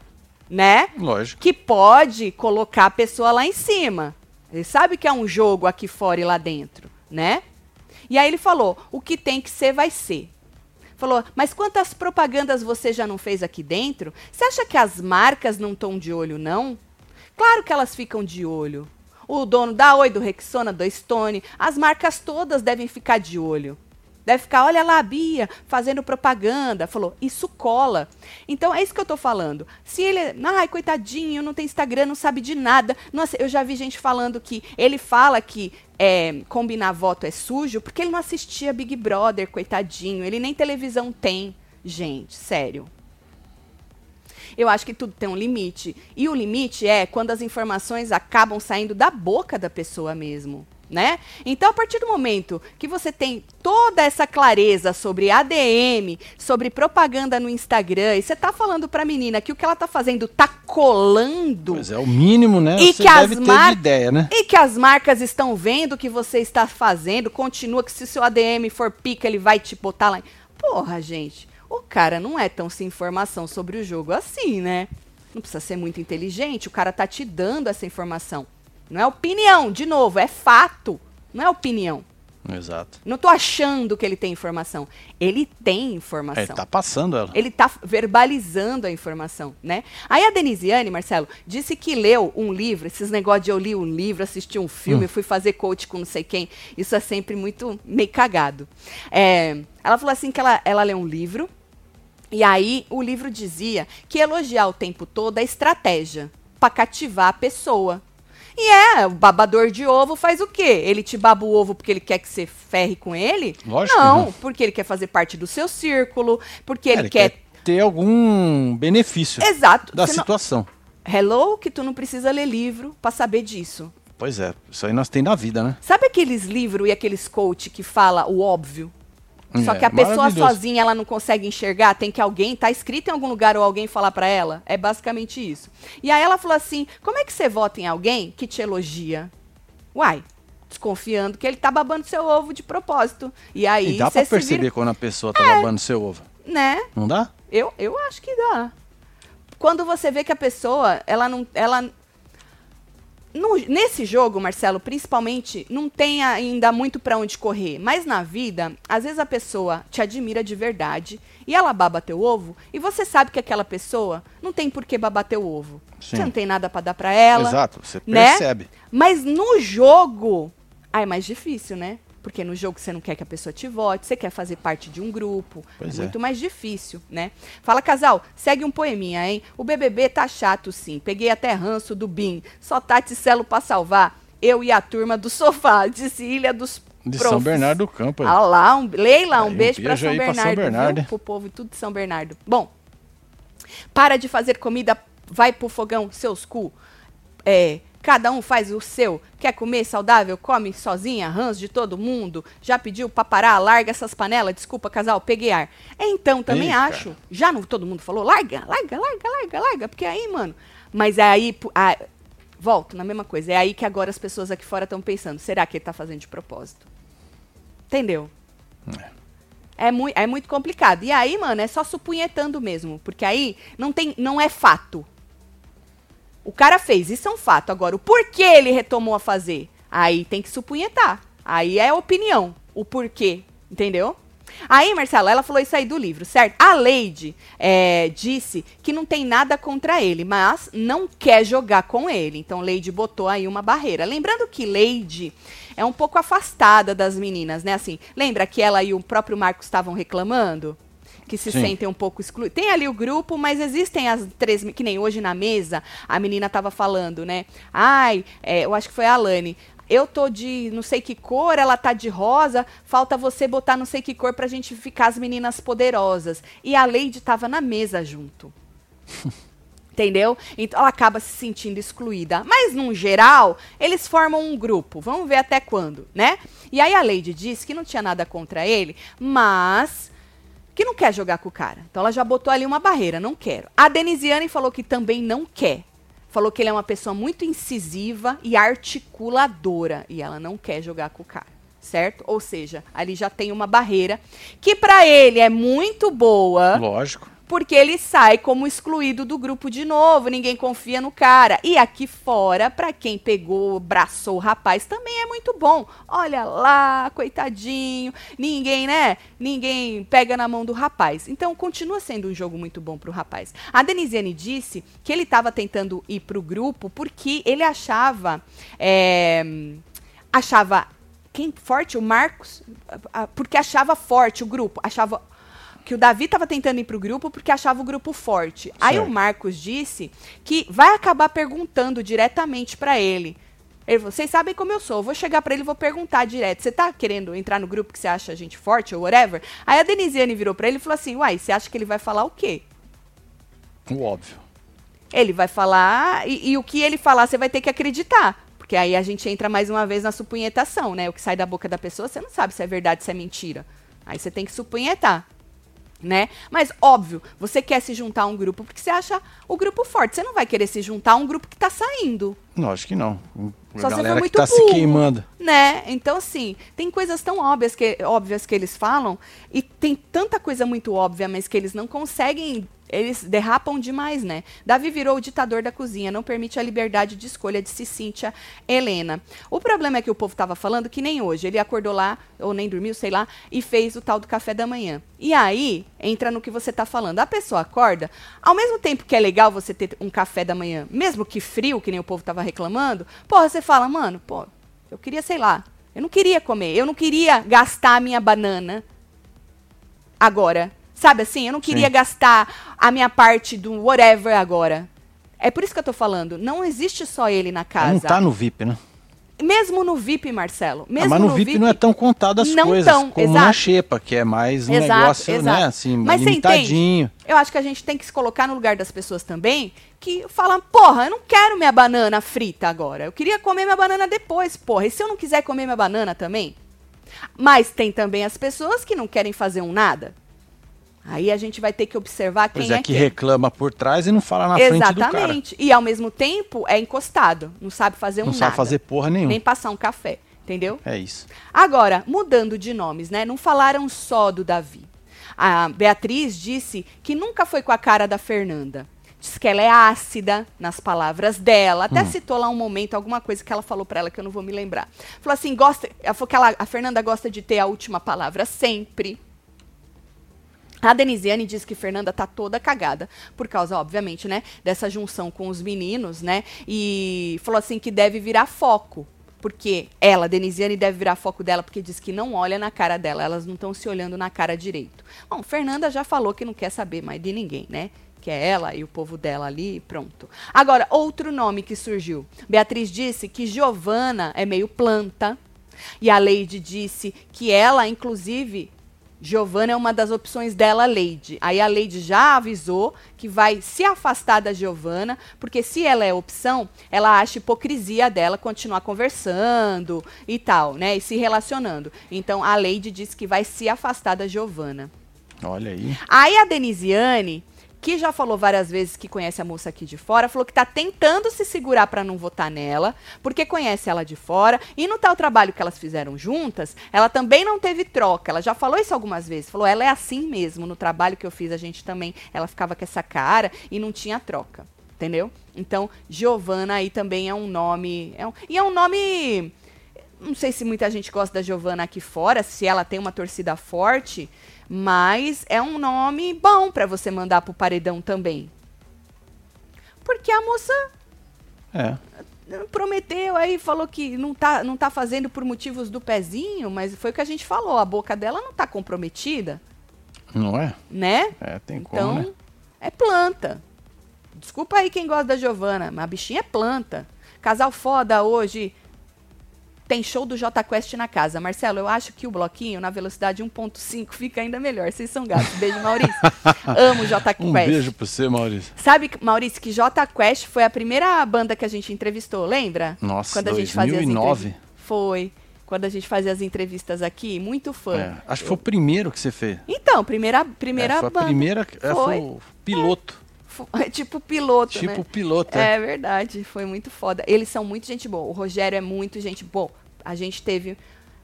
né? Lógico. Que pode colocar a pessoa lá em cima. Ele sabe que é um jogo aqui fora e lá dentro, né? E aí ele falou: o que tem que ser, vai ser. Falou, mas quantas propagandas você já não fez aqui dentro? Você acha que as marcas não estão de olho, não? Claro que elas ficam de olho. O dono da Oi, do Rexona, do Stone, as marcas todas devem ficar de olho. Deve ficar, olha lá, a Bia, fazendo propaganda. Falou, isso cola. Então, é isso que eu tô falando. Se ele, ai, coitadinho, não tem Instagram, não sabe de nada. Nossa, eu já vi gente falando que ele fala que é, combinar voto é sujo porque ele não assistia Big Brother, coitadinho. Ele nem televisão tem. Gente, sério. Eu acho que tudo tem um limite. E o limite é quando as informações acabam saindo da boca da pessoa mesmo né? Então, a partir do momento que você tem toda essa clareza sobre ADM, sobre propaganda no Instagram, e você tá falando pra menina que o que ela tá fazendo tá colando. Pois é, o mínimo, né? E você que as de ideia, né? E que as marcas estão vendo o que você está fazendo, continua que se o seu ADM for pica, ele vai te botar lá. Porra, gente, o cara não é tão sem informação sobre o jogo assim, né? Não precisa ser muito inteligente, o cara tá te dando essa informação. Não é opinião, de novo, é fato. Não é opinião. Exato. Não estou achando que ele tem informação. Ele tem informação. Ele está passando ela. Ele está verbalizando a informação, né? Aí a Denisiane, Marcelo, disse que leu um livro, esses negócios de eu li um livro, assisti um filme, hum. fui fazer coach com não sei quem. Isso é sempre muito meio cagado. É, ela falou assim que ela, ela leu um livro, e aí o livro dizia que elogiar o tempo todo é estratégia para cativar a pessoa. E é, o babador de ovo faz o quê? Ele te baba o ovo porque ele quer que você ferre com ele? Lógico. Não, não. porque ele quer fazer parte do seu círculo, porque é, ele, ele, quer... quer ter algum benefício Exato. da situação. Não... Hello, que tu não precisa ler livro para saber disso. Pois é, isso aí nós tem na vida, né? Sabe aqueles livros e aqueles coach que fala o óbvio? Só é, que a pessoa sozinha ela não consegue enxergar, tem que alguém, tá escrito em algum lugar ou alguém falar para ela. É basicamente isso. E aí ela falou assim: "Como é que você vota em alguém que te elogia?" Uai, desconfiando que ele tá babando seu ovo de propósito. E aí e dá para perceber vira... quando a pessoa tá é, babando seu ovo. Né? Não dá? Eu, eu acho que dá. Quando você vê que a pessoa, ela não ela no, nesse jogo, Marcelo, principalmente, não tem ainda muito para onde correr. Mas na vida, às vezes a pessoa te admira de verdade e ela baba teu ovo e você sabe que aquela pessoa não tem por que babar teu ovo. Sim. Você não tem nada para dar para ela. Exato, você né? percebe. Mas no jogo, ah, é mais difícil, né? Porque no jogo você não quer que a pessoa te vote, você quer fazer parte de um grupo. Pois é muito é. mais difícil, né? Fala, casal, segue um poeminha, hein? O BBB tá chato, sim. Peguei até ranço do BIM. Só Tati Celo pra salvar. Eu e a turma do sofá, disse Ilha dos De profs. São Bernardo do Campo. Ah lá, um, Leila, um Aí, beijo pra beijo São pra São Bernardo, Bernardo, viu? Pro povo e tudo de São Bernardo. Bom, para de fazer comida, vai pro fogão, seus cu. É, cada um faz o seu. Quer comer saudável? Come sozinha, rãs de todo mundo. Já pediu pra parar? Larga essas panelas. Desculpa, casal, peguei ar. Então, também acho. Já não todo mundo falou? Larga, larga, larga, larga, larga. Porque aí, mano. Mas é aí. ah, volto na mesma coisa. É aí que agora as pessoas aqui fora estão pensando: será que ele tá fazendo de propósito? Entendeu? É, mui é muito complicado. E aí, mano, é só supunhetando mesmo. Porque aí não, tem, não é fato. O cara fez, isso é um fato. Agora, o porquê ele retomou a fazer? Aí tem que supunhetar. Aí é opinião. O porquê. Entendeu? Aí, Marcelo, ela falou isso aí do livro, certo? A Leide é, disse que não tem nada contra ele, mas não quer jogar com ele. Então, Leide botou aí uma barreira. Lembrando que Leide é um pouco afastada das meninas, né? Assim, lembra que ela e o próprio Marcos estavam reclamando? Que se Sim. sentem um pouco excluídos. Tem ali o grupo, mas existem as três, que nem hoje na mesa, a menina tava falando, né? Ai, é, eu acho que foi a Alane. Eu tô de não sei que cor, ela tá de rosa, falta você botar não sei que cor pra gente ficar as meninas poderosas. E a Leide tava na mesa junto. Entendeu? Então ela acaba se sentindo excluída. Mas, num geral, eles formam um grupo. Vamos ver até quando, né? E aí a Lady disse que não tinha nada contra ele, mas que não quer jogar com o cara. Então ela já botou ali uma barreira, não quero. A Denisiane falou que também não quer. Falou que ele é uma pessoa muito incisiva e articuladora. E ela não quer jogar com o cara. Certo? Ou seja, ali já tem uma barreira que pra ele é muito boa Lógico. Porque ele sai como excluído do grupo de novo, ninguém confia no cara. E aqui fora, pra quem pegou, abraçou o rapaz, também é muito bom. Olha lá, coitadinho, ninguém, né? Ninguém pega na mão do rapaz. Então, continua sendo um jogo muito bom pro rapaz. A Denisiane disse que ele estava tentando ir pro grupo porque ele achava. é, achava. Quem forte? O Marcos? Porque achava forte o grupo. Achava que o Davi estava tentando ir pro grupo porque achava o grupo forte. Aí o Certo. Marcos disse que vai acabar perguntando diretamente para ele. Ele falou: "Vocês sabem como eu sou. Eu vou chegar para ele e vou perguntar direto. Você tá querendo entrar no grupo que você acha a gente forte ou whatever?" Aí a Denisiane virou para ele e falou assim: "Uai, você acha que ele vai falar o quê?" O óbvio. Ele vai falar e, e o que ele falar você vai ter que acreditar. Porque aí a gente entra mais uma vez na supunhetação, né? O que sai da boca da pessoa, você não sabe se é verdade, se é mentira. Aí você tem que supunhetar, né? Mas óbvio, você quer se juntar a um grupo porque você acha o grupo forte. Você não vai querer se juntar a um grupo que tá saindo. Lógico que não. A Só se for galera que muito tá se burro. queimando. Né? Então, assim, tem coisas tão óbvias que, óbvias que eles falam, e tem tanta coisa muito óbvia, mas que eles não conseguem. Eles derrapam demais, né? Davi virou o ditador da cozinha, não permite a liberdade de escolha de Cíntia Helena. O problema é que o povo tava falando que nem hoje. Ele acordou lá, ou nem dormiu, sei lá, e fez o tal do café da manhã. E aí, entra no que você tá falando. A pessoa acorda, ao mesmo tempo que é legal você ter um café da manhã, mesmo que frio, que nem o povo tava reclamando, porra, você fala, mano, pô, eu queria, sei lá, eu não queria comer, eu não queria gastar a minha banana agora. Sabe assim? Eu não queria Sim. gastar a minha parte do whatever agora. É por isso que eu tô falando. Não existe só ele na casa. Não tá no VIP, né? Mesmo no VIP, Marcelo. Mesmo Ah, mas no, VIP, não é tão contado as não coisas tão, como exato. na Xepa, que é mais um Exato, negócio, exato. né, assim, Mas limitadinho. Eu acho que a gente tem que se colocar no lugar das pessoas também que falam, porra, eu não quero minha banana frita agora. Eu queria comer minha banana depois, porra. E se eu não quiser comer minha banana também? Mas tem também as pessoas que não querem fazer um nada. Aí a gente vai ter que observar quem Pois é, é que quem. reclama por trás e não fala na frente do cara. Exatamente. E ao mesmo tempo é encostado. Não sabe fazer um Não nada. sabe fazer porra nenhuma. Nem passar um café. Entendeu? É isso. Agora, mudando de nomes, né? Não falaram só do Davi. A Beatriz disse que nunca foi com a cara da Fernanda. Diz que ela é ácida nas palavras dela. Até citou lá um momento, alguma coisa que ela falou pra ela que eu não vou me lembrar. Falou assim: gosta. Ela falou que ela- a Fernanda gosta de ter a última palavra sempre. A Denisiane diz que Fernanda tá toda cagada, por causa, obviamente, né, dessa junção com os meninos, né? E falou assim que deve virar foco. Porque ela, Denisiane, deve virar foco dela, porque diz que não olha na cara dela, elas não estão se olhando na cara direito. Bom, Fernanda já falou que não quer saber mais de ninguém, né? que é ela e o povo dela ali, pronto. Agora, outro nome que surgiu. Beatriz disse que Giovana é meio planta. E a Leide disse que ela, inclusive, Giovana é uma das opções dela, Leide. Aí a Leide já avisou que vai se afastar da Giovana, porque se ela é opção, ela acha hipocrisia dela continuar conversando e tal, né? E se relacionando. Então a Leide disse que vai se afastar da Giovana. Olha aí. Aí a Denisiane que já falou várias vezes que conhece a moça aqui de fora, falou que está tentando se segurar para não votar nela, porque conhece ela de fora. E no tal trabalho que elas fizeram juntas, ela também não teve troca. Ela já falou isso algumas vezes. Falou, ela é assim mesmo. No trabalho que eu fiz, a gente também, ela ficava com essa cara e não tinha troca. Entendeu? Então, Giovana aí também é um nome. É um, e é um nome. Não sei se muita gente gosta da Giovana aqui fora, se ela tem uma torcida forte. Mas é um nome bom para você mandar pro paredão também. Porque a moça é. prometeu aí, falou que não tá, não tá fazendo por motivos do pezinho, mas foi o que a gente falou, a boca dela não tá comprometida. Não é? Né? É, tem então, como, né? é planta. Desculpa aí quem gosta da Giovana, mas a bichinha é planta. Casal foda hoje, tem show do J Quest na casa. Marcelo, eu acho que o bloquinho na velocidade 1.5 fica ainda melhor. Vocês são gatos. Beijo, Maurício. Amo J Quest. Um beijo pra você, Maurício. Sabe, Maurício, que J Quest foi a primeira banda que a gente entrevistou, lembra? Nossa, Quando a gente 2009? Fazia as foi. Quando a gente fazia as entrevistas aqui, muito fã. É, acho que foi o primeiro que você fez. Então, primeira, primeira é, foi banda. a primeira, é, foi o piloto. É tipo piloto, Tipo né? piloto, é. é. verdade, foi muito foda. Eles são muito gente boa. O Rogério é muito gente boa. A gente teve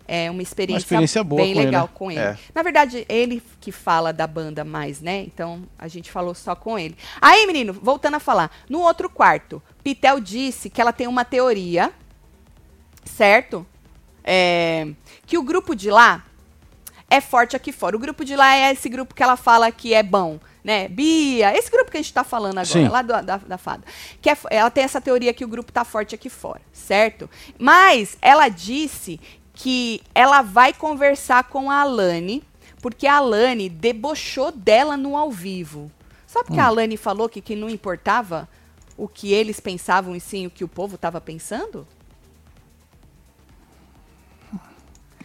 é, uma experiência, Uma experiência boa bem com legal ele, né? com ele. É. Na verdade, ele que fala da banda mais, né? Então a gente falou só com ele. Aí, menino, voltando a falar, no outro quarto, Pitel disse que ela tem uma teoria, certo? É, que o grupo de lá é forte aqui fora. O grupo de lá é esse grupo que ela fala que é bom, né? Bia, esse grupo que a gente tá falando agora, Sim. lá do- da, da fada. Que é ela tem essa teoria que o grupo tá forte aqui fora, certo? Mas ela disse que ela vai conversar com a Alane, porque a Alane debochou dela no ao vivo. Só porque a Alane falou que, que não importava o que eles pensavam e sim o que o povo tava pensando?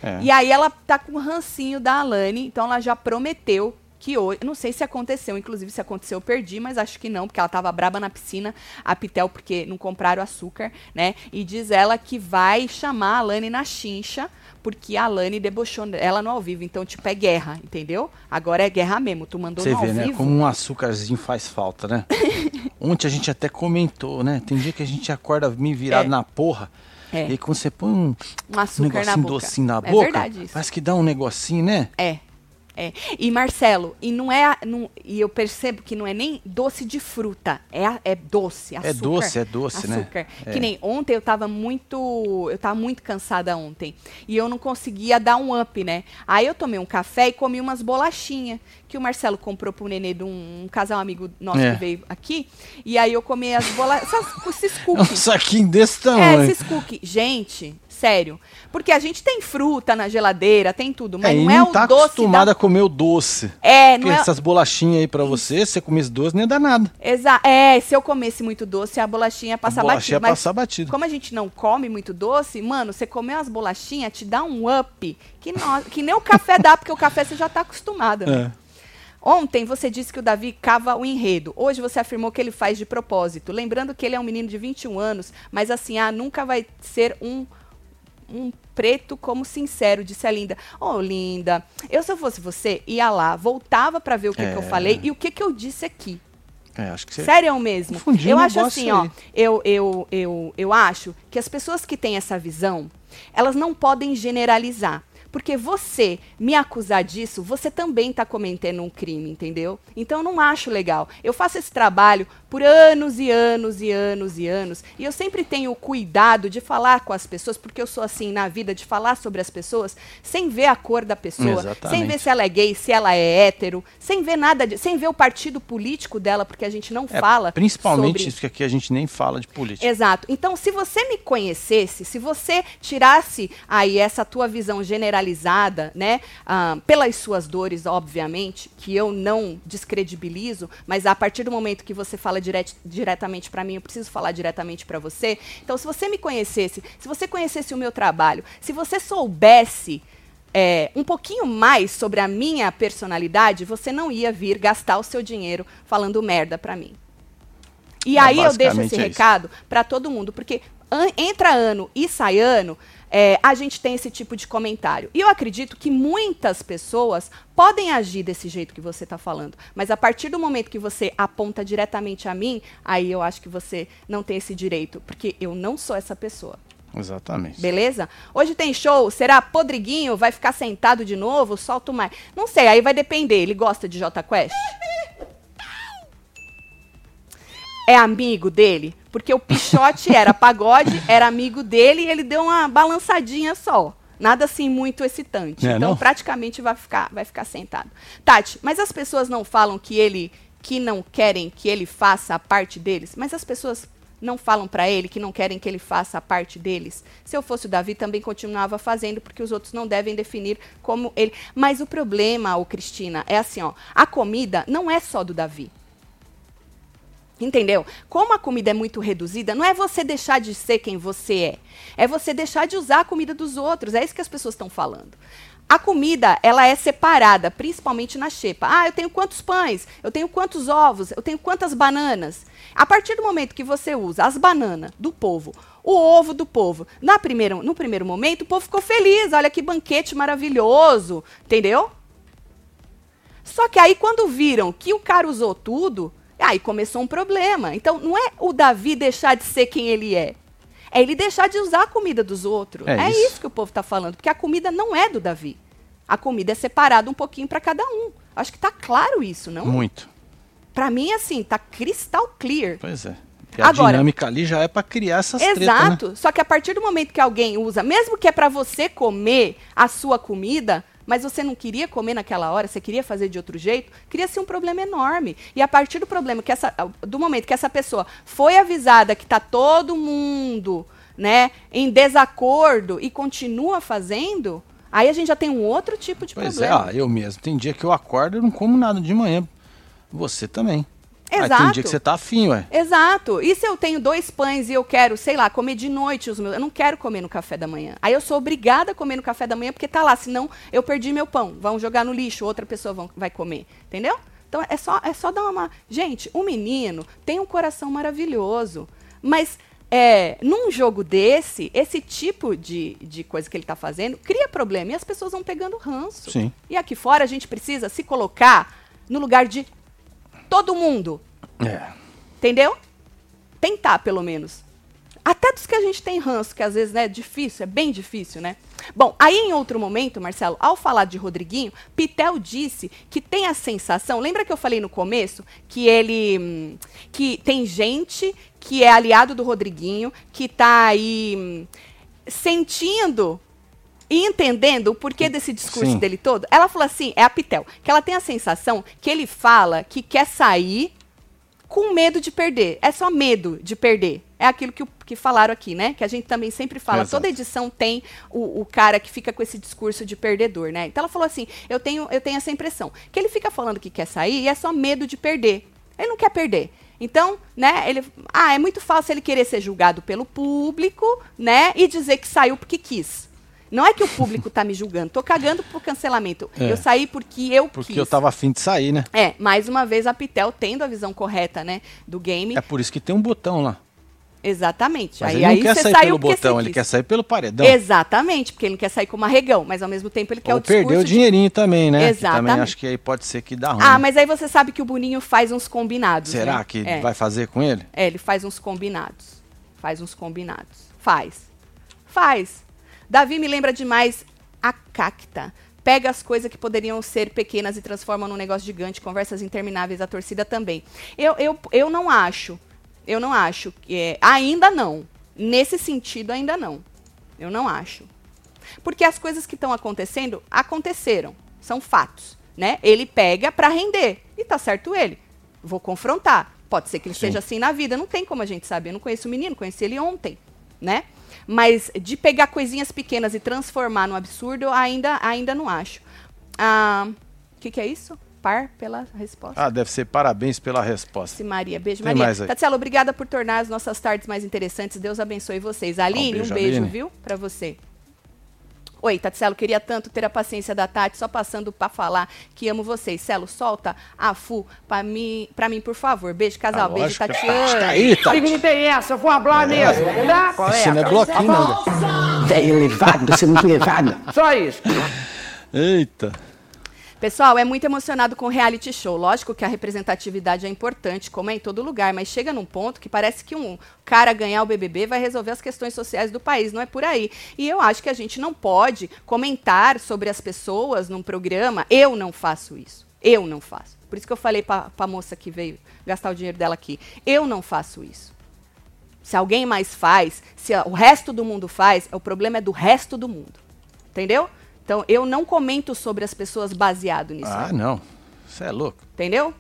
É. E aí ela tá com o rancinho da Alane, então ela já prometeu que hoje, não sei se aconteceu, inclusive se aconteceu eu perdi, mas acho que não, porque ela tava braba na piscina, a Pitel, porque não compraram açúcar, né? E diz ela que vai chamar a Alane na chincha, porque a Alane debochou ela no ao vivo, então tipo é guerra, entendeu? Agora é guerra mesmo, tu mandou Você no ao vê, né? vivo. Como um açúcarzinho faz falta, né? Ontem a gente até comentou, né? Tem dia que a gente acorda meio virado É. na porra. É. E aí quando você põe um, Um açúcar negocinho na boca. docinho na É boca, verdade isso. parece que dá um negocinho, né? É. É. E Marcelo, e não é, não- e eu percebo que não é nem doce de fruta, é, é doce, açúcar. doce, é doce, né? açúcar. É. Que nem ontem eu tava muito, eu tava muito cansada ontem, e eu não conseguia dar um up, né? Aí eu tomei um café e comi umas bolachinhas que o Marcelo comprou pro nenê de um, um casal amigo nosso É. que veio aqui, e aí eu comi as bolachas, esses É um cookies. saquinho desse É, tamanho. esses cookies. Gente, sério. Porque a gente tem fruta na geladeira, tem tudo, mas É, não é não o tá doce acostumado da... a comer o doce. É, não Porque é... essas bolachinhas aí pra você, se você comer esse doce, nem ia dar nada. Exa é, se eu comesse muito doce, a bolachinha ia passar a bolachinha batido. ia Mas passar batido. como a gente não come muito doce, mano, você comer umas bolachinhas te dá um up que, no- que nem o café dá, porque o café você já tá acostumada. né? É. Ontem você disse que o Davi cava o enredo. Hoje você afirmou que ele faz de propósito. Lembrando que ele é um menino de 21 anos, mas assim, ah, nunca vai ser um um preto como sincero, disse a Linda. Ô, Linda, eu se eu fosse você, ia lá, voltava pra ver o que, que eu É. falei e o que, que eu disse aqui. É, acho que você. Sério mesmo. Eu acho assim, aí. ó. Eu, eu, eu, eu acho que as pessoas que têm essa visão, elas não podem generalizar. Porque você me acusar disso, você também está cometendo um crime, entendeu? Então eu não acho legal. Eu faço esse trabalho por anos e anos e anos e anos. E eu sempre tenho o cuidado de falar com as pessoas, porque eu sou assim na vida, de falar sobre as pessoas sem ver a cor da pessoa, sem Exatamente. ver se ela é gay, se ela é hétero, sem ver nada, de, sem ver o partido político dela, porque a gente não É, fala Principalmente sobre... isso que aqui a gente nem fala de política. Exato. Então, se você me conhecesse, se você tirasse aí essa tua visão generalizada penalizada, né, ah, pelas suas dores, obviamente, que eu não descredibilizo, mas a partir do momento que você fala diret diretamente para mim, eu preciso falar diretamente para você. Então, se você me conhecesse, se você conhecesse o meu trabalho, se você soubesse é, um pouquinho mais sobre a minha personalidade, você não ia vir gastar o seu dinheiro falando merda para mim. E é, aí eu deixo esse é recado para todo mundo, porque entra ano e sai ano, é, a gente tem esse tipo de comentário. E eu acredito que muitas pessoas podem agir desse jeito que você está falando. Mas a partir do momento que você aponta diretamente a mim, aí eu acho que você não tem esse direito, porque eu não sou essa pessoa. Exatamente. Beleza? Hoje tem show, será Podriguinho? Vai ficar sentado de novo? Solta mais. Não sei, aí vai depender. Ele gosta de J Quest? É amigo dele? Porque o Pichote era pagode, era amigo dele e ele deu uma balançadinha só. Nada assim muito excitante. É, então não? praticamente vai ficar, vai ficar sentado. Tati, mas as pessoas não falam que ele que não querem que ele faça a parte deles, mas as pessoas não falam para ele que não querem que ele faça a parte deles. Se eu fosse o Davi, também continuava fazendo, porque os outros não devem definir como ele. Mas o problema, ô Cristina, é assim, ó, a comida não é só do Davi. Entendeu? Como a comida é muito reduzida, não é você deixar de ser quem você é. É você deixar de usar a comida dos outros. É isso que as pessoas estão falando. A comida, ela é separada, principalmente na xepa. Ah, eu tenho quantos pães? Eu tenho quantos ovos? Eu tenho quantas bananas? A partir do momento que você usa as bananas do povo, o ovo do povo, na primeira, no primeiro momento, o povo ficou feliz. Olha que banquete maravilhoso. Entendeu? Só que aí, quando viram que o cara usou tudo, Aí começou um problema. Então, não é o Davi deixar de ser quem ele é. É ele deixar de usar a comida dos outros. É, é isso. isso. que o povo está falando. Porque a comida não é do Davi. A comida é separada um pouquinho para cada um. Acho que está claro isso, não? Muito. Para mim, assim, tá cristal clear. Pois é. E a Agora, dinâmica ali já é para criar essas Exato. Treta, né? Só que a partir do momento que alguém usa, mesmo que é para você comer a sua comida, mas você não queria comer naquela hora, você queria fazer de outro jeito, cria ser um problema enorme. E a partir do problema que essa, do momento que essa pessoa foi avisada que está todo mundo, né, em desacordo e continua fazendo, aí a gente já tem um outro tipo de pois problema. Pois é, ah, eu mesmo. Tem dia que eu acordo e não como nada de manhã. Você também. Exato. Aí tem dia que você tá afim, ué. Exato. E se eu tenho dois pães e eu quero, sei lá, comer de noite os meus. Eu não quero comer no café da manhã. Aí eu sou obrigada a comer no café da manhã porque tá lá, senão eu perdi meu pão. Vão jogar no lixo, outra pessoa vão, vai comer. Entendeu? Então é só, é só dar uma. Gente, o um menino tem um coração maravilhoso. Mas é, num jogo desse, esse tipo de, de coisa que ele está fazendo cria problema e as pessoas vão pegando ranço. Sim. E aqui fora a gente precisa se colocar no lugar de todo mundo. É. Entendeu? Tentar, pelo menos. Até dos que a gente tem ranço, que às vezes né, é difícil, é bem difícil, né? Bom, aí em outro momento, Marcelo, ao falar de Rodriguinho, Pitel disse que tem a sensação, lembra que eu falei no começo que ele hum, que tem gente que é aliado do Rodriguinho, que tá aí hum, sentindo e entendendo o porquê desse discurso Sim. dele todo, ela falou assim, é a Pitel, que ela tem a sensação que ele fala que quer sair com medo de perder. É só medo de perder. É aquilo que, que falaram aqui, né? Que a gente também sempre fala. Exato. Toda edição tem o, o, cara que fica com esse discurso de perdedor, né? Então ela falou assim: eu tenho, eu tenho essa impressão. Que ele fica falando que quer sair e é só medo de perder. Ele não quer perder. Então, né, ele. Ah, é muito fácil ele querer ser julgado pelo público, né? E dizer que saiu porque quis. Não é que o público tá me julgando, tô cagando pro cancelamento. É. Eu saí porque eu porque quis. eu tava afim de sair, né? É, mais uma vez a Pitel tendo a visão correta, né, do game. É por isso que tem um botão lá. Exatamente. Mas aí, ele não aí quer sair pelo botão, ele quer sair pelo paredão. Exatamente, porque ele não quer sair como arregão, mas ao mesmo tempo ele quer Ou o discurso perder o dinheirinho de... também, né? Exatamente. também acho que aí pode ser que dá ruim. Ah, mas aí você sabe que o Boninho faz uns combinados. Será né? que é. vai fazer com ele? É, ele faz uns combinados. Faz uns combinados. Faz. Faz. Davi me lembra demais a cacta. Pega as coisas que poderiam ser pequenas e transforma num negócio gigante, conversas intermináveis, a torcida também. Eu, eu, eu não acho, eu não acho que é, ainda não. Nesse sentido, ainda não. Eu não acho. Porque as coisas que estão acontecendo, aconteceram. São fatos. Né? Ele pega para render. E tá certo ele. Vou confrontar. Pode ser que ele Sim. seja assim na vida. Não tem como a gente saber. Eu não conheço o menino, conheci ele ontem. Né? Mas de pegar coisinhas pequenas e transformar no absurdo, eu ainda, ainda não acho. O ah, que, que é isso? Par pela resposta. Ah, deve ser parabéns pela resposta. Sim, Maria. Beijo, Tem Maria. Tatiana, obrigada por tornar as nossas tardes mais interessantes. Deus abençoe vocês. Aline, um beijo, um beijo viu? Pra você. Oi, Tatselo, queria tanto ter a paciência da Tati, só passando para falar que amo vocês. Celo, solta a Fu pra mim, pra mim, por favor. Beijo, casal. Ah, Beijo, Tatiana. Tá aí, Tati. Não tem essa, eu vou falar é. mesmo. Tá? Qual é? Você não é bloquinho, não. Velho elevado, você é muito elevado. Só isso. Eita. Pessoal, é muito emocionado com reality show. Lógico que a representatividade é importante, como é em todo lugar, mas chega num ponto que parece que um cara ganhar o BBB vai resolver as questões sociais do país. Não é por aí. E eu acho que a gente não pode comentar sobre as pessoas num programa. Eu não faço isso. Eu não faço. Por isso que eu falei para a moça que veio gastar o dinheiro dela aqui. Eu não faço isso. Se alguém mais faz, se o resto do mundo faz, o problema é do resto do mundo. Entendeu? Então, eu não comento sobre as pessoas baseado nisso. Ah, não. Você é louco. Entendeu?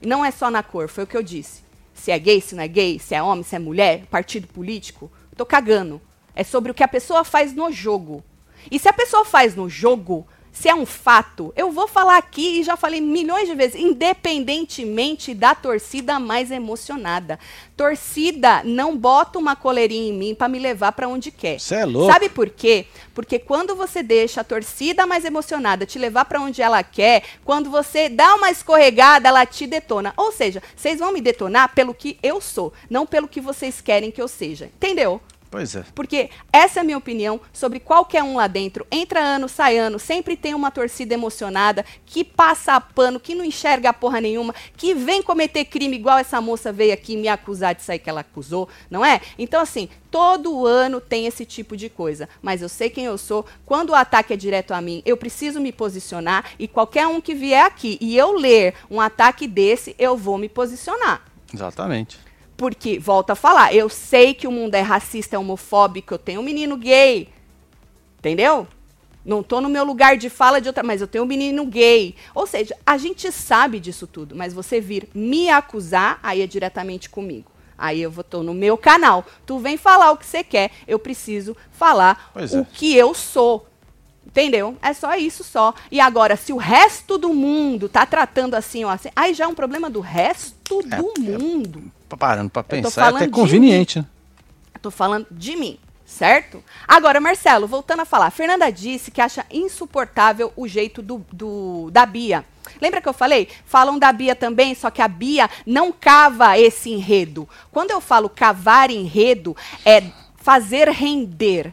Não é só na cor, foi o que eu disse. Se é gay, se não é gay, se é homem, se é mulher, partido político, tô cagando. É sobre o que a pessoa faz no jogo. E se a pessoa faz no jogo, se é um fato, eu vou falar aqui e já falei milhões de vezes, independentemente da torcida mais emocionada. Torcida não bota uma coleirinha em mim para me levar para onde quer. Você é louco. Sabe por quê? Porque quando você deixa a torcida mais emocionada te levar para onde ela quer, quando você dá uma escorregada, ela te detona. Ou seja, vocês vão me detonar pelo que eu sou, não pelo que vocês querem que eu seja. Entendeu? Pois é. Porque essa é a minha opinião sobre qualquer um lá dentro. Entra ano, sai ano, sempre tem uma torcida emocionada que passa pano, que não enxerga porra nenhuma, que vem cometer crime igual essa moça veio aqui me acusar de sair que ela acusou, não é? Então, assim, todo ano tem esse tipo de coisa. Mas eu sei quem eu sou. Quando o ataque é direto a mim, eu preciso me posicionar. E qualquer um que vier aqui e eu ler um ataque desse, eu vou me posicionar. Exatamente. Porque, volto a falar, eu sei que o mundo é racista, é homofóbico, eu tenho um menino gay. Entendeu? Não tô no meu lugar de fala de outra, mas eu tenho um menino gay. Ou seja, a gente sabe disso tudo, mas você vir me acusar, aí é diretamente comigo. Aí eu vou tô no meu canal. Tu vem falar o que você quer, eu preciso falar pois o é. que eu sou. Entendeu? É só isso só. E agora, se o resto do mundo tá tratando assim ou assim, aí já é um problema do resto é, do é, mundo. É, parando pra pensar, é até conveniente, né? Tô falando de mim, certo? Agora, Marcelo, voltando a falar. Fernanda disse que acha insuportável o jeito do, do da Bia. Lembra que eu falei? Falam da Bia também, só que a Bia não cava esse enredo. Quando eu falo cavar enredo, é fazer render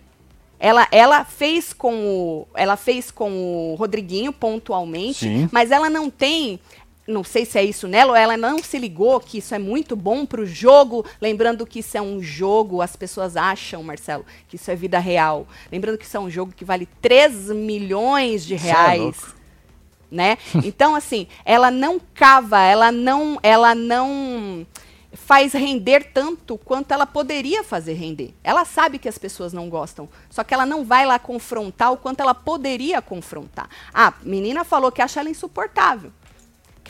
ela, ela fez com o, ela fez com o Rodriguinho pontualmente, Sim. mas ela não tem não sei se é isso nela, ou ela não se ligou que isso é muito bom para o jogo. Lembrando que isso é um jogo, as pessoas acham, Marcelo, que isso é vida real. Lembrando que isso é um jogo que vale 3 milhões de é reais. É né? Então, assim, ela não cava, ela não, ela não faz render tanto quanto ela poderia fazer render. Ela sabe que as pessoas não gostam, só que ela não vai lá confrontar o quanto ela poderia confrontar. A ah, menina falou que acha ela insuportável.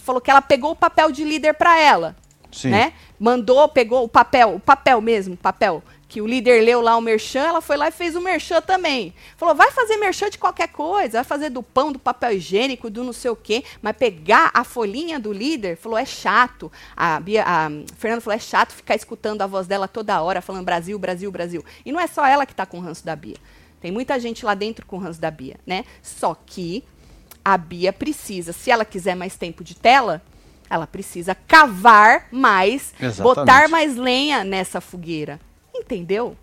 Que falou que ela pegou o papel de líder para ela. Sim. Né? Mandou, pegou o papel, o papel mesmo, papel que o líder leu lá o merchan, ela foi lá e fez o merchan também. Falou, vai fazer merchan de qualquer coisa, vai fazer do pão, do papel higiênico, do não sei o quê, mas pegar a folhinha do líder, falou, é chato. A, Bia, a Fernanda falou, é chato ficar escutando a voz dela toda hora, falando Brasil, Brasil, Brasil. E não é só ela que está com o ranço da Bia. Tem muita gente lá dentro com o ranço da Bia, né? Só que a Bia precisa, se ela quiser mais tempo de tela, ela precisa cavar mais, Exatamente. botar mais lenha nessa fogueira. Entendeu?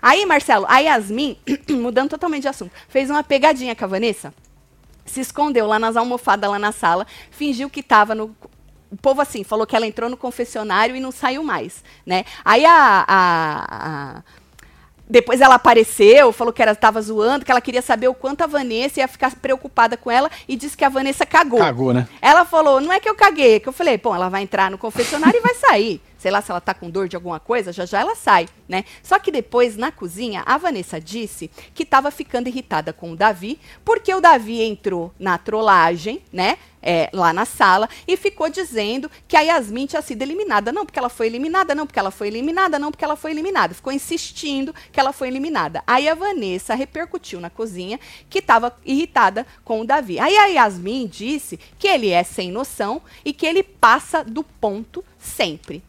Aí, Marcelo, a Yasmin, mudando totalmente de assunto, fez uma pegadinha com a Vanessa. Se escondeu lá nas almofadas, lá na sala, fingiu que estava no. O povo assim, falou que ela entrou no confessionário e não saiu mais, né? Aí a, a, a depois ela apareceu, falou que estava zoando, que ela queria saber o quanto a Vanessa ia ficar preocupada com ela e disse que a Vanessa cagou. Cagou, né? Ela falou: não é que eu caguei, é que eu falei, pô, ela vai entrar no confessionário e vai sair. Sei lá se ela tá com dor de alguma coisa, já já ela sai, né? Só que depois, na cozinha, a Vanessa disse que estava ficando irritada com o Davi, porque o Davi entrou na trollagem, né? É, lá na sala e ficou dizendo que a Yasmin tinha sido eliminada. Não, porque ela foi eliminada, não, porque ela foi eliminada, não, porque ela foi eliminada. Ficou insistindo que ela foi eliminada. Aí a Vanessa repercutiu na cozinha que estava irritada com o Davi. Aí a Yasmin disse que ele é sem noção e que ele passa do ponto sempre.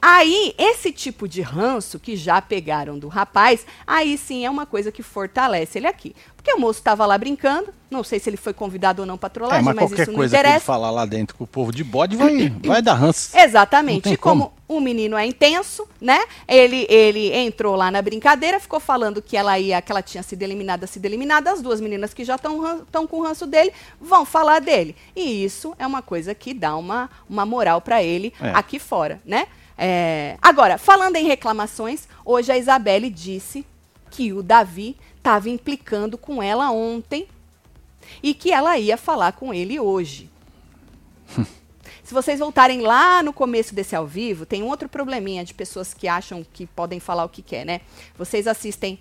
Aí, esse tipo de ranço que já pegaram do rapaz, aí sim é uma coisa que fortalece ele aqui. Porque o moço estava lá brincando, não sei se ele foi convidado ou não para trollagem, É, mas, mas qualquer isso não coisa que ele falar lá dentro com o povo de bode vai, vai dar ranço. Exatamente. E como, o menino é intenso, né? Ele, ele entrou lá na brincadeira, ficou falando que ela ia, que ela tinha sido eliminada, sido eliminada. As duas meninas que já estão com o ranço dele vão falar dele. E isso é uma coisa que dá uma, uma moral para ele É. aqui fora, né? É, agora, falando em reclamações, hoje a Isabelle disse que o Davi estava implicando com ela ontem e que ela ia falar com ele hoje. Se vocês voltarem lá no começo desse ao vivo, tem um outro probleminha de pessoas que acham que podem falar o que quer, né? Vocês assistem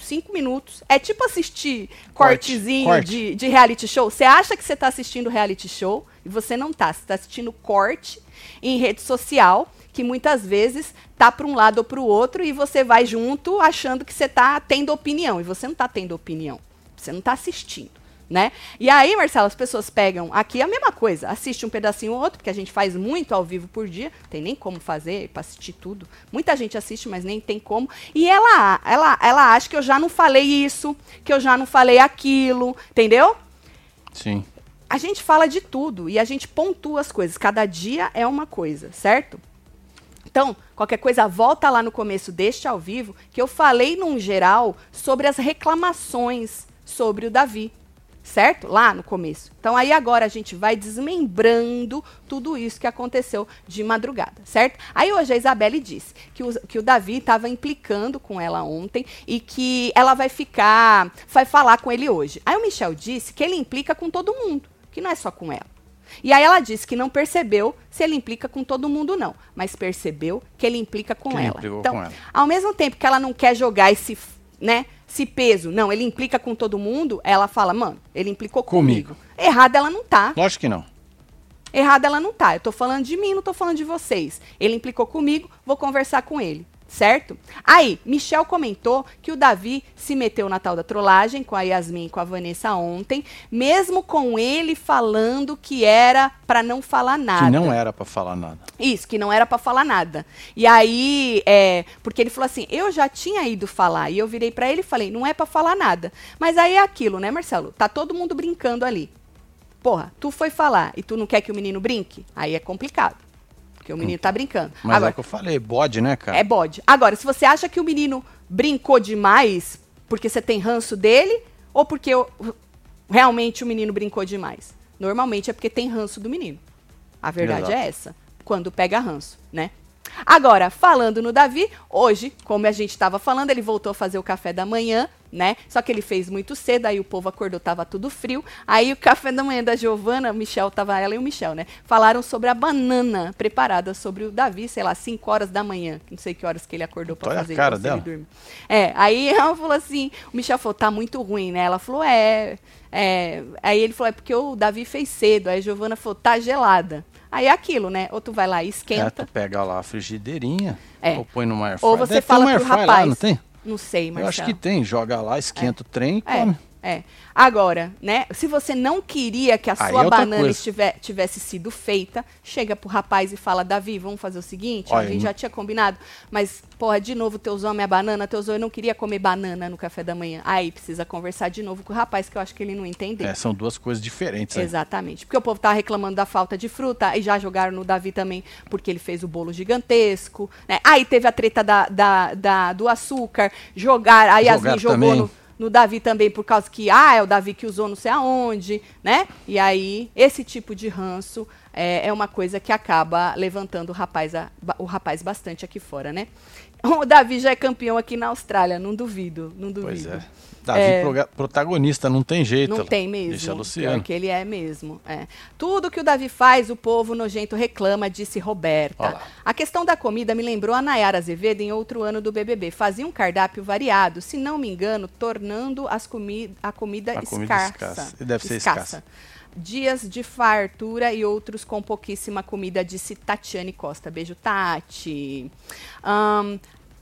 cinco minutos. É tipo assistir Corte, cortezinho corte. De, de reality show. Você acha que você está assistindo reality show e você não tá. Você está assistindo corte em rede social, que muitas vezes tá para um lado ou para o outro e você vai junto achando que você está tendo opinião. E você não está tendo opinião. Você não está assistindo. Né? E aí, Marcelo, as pessoas pegam aqui a mesma coisa, assiste um pedacinho ou outro, porque a gente faz muito ao vivo por dia, tem nem como fazer para assistir tudo. Muita gente assiste, mas nem tem como. E ela, ela, ela acha que eu já não falei isso, que eu já não falei aquilo, entendeu? Sim. A gente fala de tudo e a gente pontua as coisas. Cada dia é uma coisa, certo? Então, qualquer coisa, volta lá no começo deste ao vivo, que eu falei num geral sobre as reclamações sobre o Davi. Certo? Lá no começo. Então, aí agora a gente vai desmembrando tudo isso que aconteceu de madrugada, certo? Aí hoje a Isabelle disse que o, que o Davi estava implicando com ela ontem e que ela vai ficar, vai falar com ele hoje. Aí o Michel disse que ele implica com todo mundo, que não é só com ela. E aí ela disse que não percebeu se ele implica com todo mundo, não. Mas percebeu que ele implica com Que ela. Então, com ela. ao mesmo tempo que ela não quer jogar esse, né, esse peso, não, ele implica com todo mundo, ela fala, mano, ele implicou comigo. Comigo. Errada ela não tá. Lógico que não. Errada ela não tá. Eu tô falando de mim, não tô falando de vocês. Ele implicou comigo, vou conversar com ele. Certo? Aí, Michel comentou que o Davi se meteu na tal da trollagem com a Yasmin e com a Vanessa ontem, mesmo com ele falando que era pra não falar nada. Que não era pra falar nada. Isso, que não era pra falar nada. E aí, é, porque ele falou assim, eu já tinha ido falar, e eu virei pra ele e falei, não é pra falar nada. Mas aí é aquilo, né, Marcelo? Tá todo mundo brincando ali. Porra, tu foi falar e tu não quer que o menino brinque? Aí é complicado. Porque o menino tá brincando. Mas é Agora, o que eu falei, bode, né, cara? é bode. Agora, se você acha que o menino brincou demais porque você tem ranço dele, ou porque o- realmente o menino brincou demais? Normalmente é porque tem ranço do menino. A verdade Exato. é essa. Quando pega ranço, né? Agora, falando no Davi, hoje, como a gente estava falando, ele voltou a fazer o café da manhã, né? Só que ele fez muito cedo, aí o povo acordou, tava tudo frio. Aí o café da manhã da Giovana, o Michel, tava ela e o Michel, né? Falaram sobre a banana preparada sobre o Davi, sei lá, 5 horas da manhã. Não sei que horas que ele acordou para Olha a fazer. cara se ele dela. dorme. É, aí ela falou assim, o Michel falou, tá muito ruim, né? Ela falou, é, é. Aí ele falou, é porque o Davi fez cedo. Aí a Giovana falou, tá gelada. Aí é aquilo, né? Ou tu vai lá e É, esquenta. tu pega lá a frigideirinha, É. ou põe no air fryer. Ou você Deve fala pro rapaz. Lá, não tem? Não sei, Eu Marcelo. acho que tem. Joga lá, esquenta o trem e É, come. É. Agora, né? Se você não queria que a Aí sua é banana estive- tivesse sido feita, chega pro rapaz e fala, Davi, vamos fazer o seguinte, Olha, a gente já tinha combinado, mas, porra, de novo, teus homens é banana, teus homens não queria comer banana no café da manhã. Aí precisa conversar de novo com o rapaz, que eu acho que ele não entendeu. É, são duas coisas diferentes. aí. Exatamente. Porque o povo tava reclamando da falta de fruta e já jogaram no Davi também porque ele fez o bolo gigantesco. Né? Aí teve a treta da, da, da- do açúcar, jogar, a Yasmin Jogaram jogou no, no Davi também por causa que, ah, é o Davi que usou não sei aonde, né? E aí, esse tipo de ranço é, é uma coisa que acaba levantando o rapaz, a- o rapaz bastante aqui fora, né? O Davi já é campeão aqui na Austrália, não duvido, não duvido. Pois é. Davi é... proga- protagonista, não tem jeito. Não tem mesmo. Deixa a Luciano. Pior que ele é mesmo. É. Tudo que o Davi faz, o povo nojento reclama, disse Roberta. Olha lá. A questão da comida me lembrou a Nayara Azevedo em outro ano do BBB. Fazia um cardápio variado, se não me engano, tornando as comi a comida A comida escassa. escassa. E deve ser escassa. Dias de fartura e outros com pouquíssima comida, disse Tatiane Costa. Beijo, Tati. Ahn,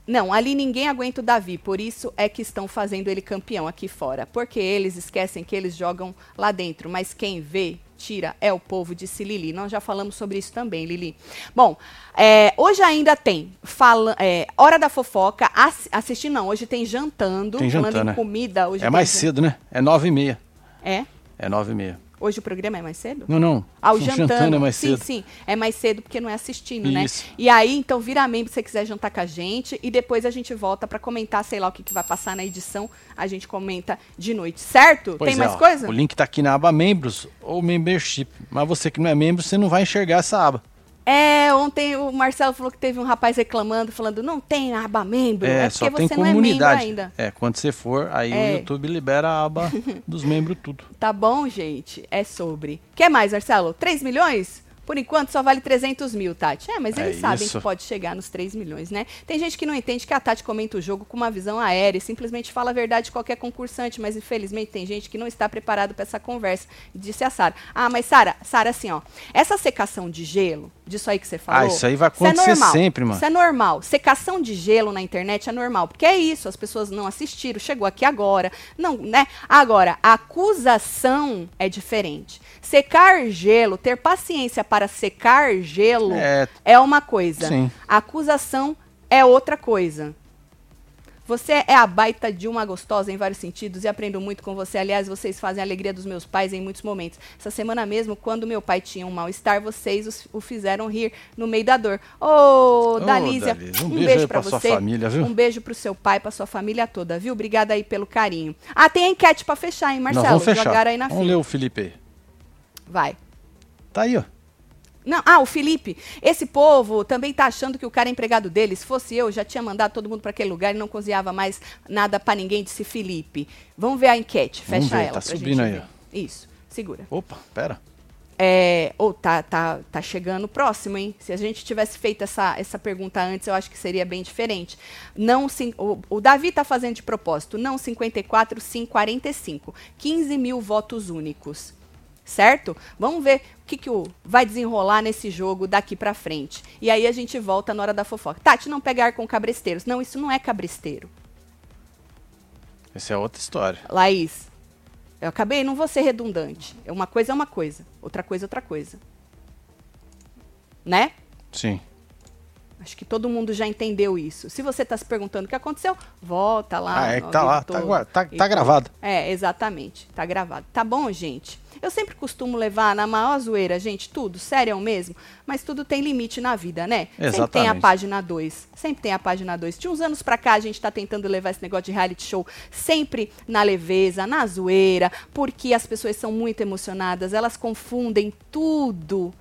não, ali ninguém aguenta o Davi, por isso é que estão fazendo ele campeão aqui fora. Porque eles esquecem que eles jogam lá dentro, mas quem vê, tira, é o povo, disse Lili. Nós já falamos sobre isso também, Lili. Bom, é, hoje ainda tem fala, é, Hora da Fofoca, ass assistir não, hoje tem Jantando, Tem falando jantando, em né? comida. Hoje É mais jan- cedo, né? É nove e meia. É? É nove e meia. Hoje o programa é mais cedo? Não, não. Ah, o O jantando. é mais sim, cedo. sim. É mais cedo porque não é assistindo, né? Isso. E aí, então, vira membro se você quiser jantar com a gente. E depois a gente volta pra comentar, sei lá, o que, que vai passar na edição. A gente comenta de noite, certo? Pois Tem é, mais ó, coisa? O link tá aqui na aba membros ou membership. Mas você que não é membro, você não vai enxergar essa aba. É, ontem o Marcelo falou que teve um rapaz reclamando, falando, não tem aba membro. É, É, porque só tem você não é membro comunidade. ainda. É, quando você for, aí É. o YouTube libera a aba dos membros tudo. Tá bom, gente? É sobre. Quer mais, Marcelo? 3 milhões? Por enquanto só vale 300 mil, Tati. É, mas É eles sabem isso. que pode chegar nos 3 milhões, né? Tem gente que não entende que a Tati comenta o jogo com uma visão aérea e simplesmente fala a verdade de qualquer concursante, mas infelizmente tem gente que não está preparado para essa conversa, disse a Sara. Ah, mas Sara, Sara, assim, ó, essa secação de gelo, disso aí que você falou. Ah, isso aí vai é acontecer normal. sempre, mano. Isso é normal. Secação de gelo na internet é normal, porque é isso, as pessoas não assistiram, chegou aqui agora, não, né? Agora, a acusação é diferente. Secar gelo, ter paciência para secar gelo É. é, uma coisa. Sim. A acusação é outra coisa. Você é a baita de uma gostosa em vários sentidos e aprendo muito com você. Aliás, vocês fazem a alegria dos meus pais em muitos momentos. Essa semana mesmo, quando meu pai tinha um mal-estar, vocês o fizeram rir no meio da dor. Ô, Ô, Dalísia, um, um beijo sua você. família, viu? Um beijo pro seu pai, pra sua família toda, viu? Obrigada aí pelo carinho. Ah, tem enquete pra fechar, hein, Marcelo? Nós vamos fechar. Jogaram aí na vamos fila. ler o Felipe. Vai. Tá aí, ó. Não, ah, o Felipe. Esse povo também tá achando que o cara é empregado dele. Se fosse eu, já tinha mandado todo mundo para aquele lugar e não cozinhava mais nada para ninguém, disse Felipe. Vamos ver a enquete. Vamos Fecha ver, ela. tá subindo aí, ver. Isso, segura. Opa, pera. É, ou tá, tá, tá chegando próximo, hein? Se a gente tivesse feito essa, essa pergunta antes, eu acho que seria bem diferente. Não, o, o Davi tá fazendo de propósito. Não 54, sim 45. 15 mil votos únicos. Certo? Vamos ver o que, que o, vai desenrolar nesse jogo daqui pra frente. E aí a gente volta na hora da fofoca. Tati, não pegar com cabresteiros. Não, isso não é cabresteiro. Essa é outra história. Laís, eu acabei, não vou ser redundante. É Uma coisa é uma coisa, outra coisa é outra coisa. Né? Sim. Acho que todo mundo já entendeu isso. Se você está se perguntando o que aconteceu, volta lá. Ah, é que tá lá, tá todo tá- tá gravado. É, exatamente. Tá gravado. Tá bom, gente? Eu sempre costumo levar na maior zoeira, gente, tudo, sério mesmo, mas tudo tem limite na vida, né? Sempre tem a Exatamente. página 2. Sempre tem a página 2. De uns anos pra cá, a gente tá tentando levar esse negócio de reality show sempre na leveza, na zoeira, porque as pessoas são muito emocionadas, elas confundem tudo.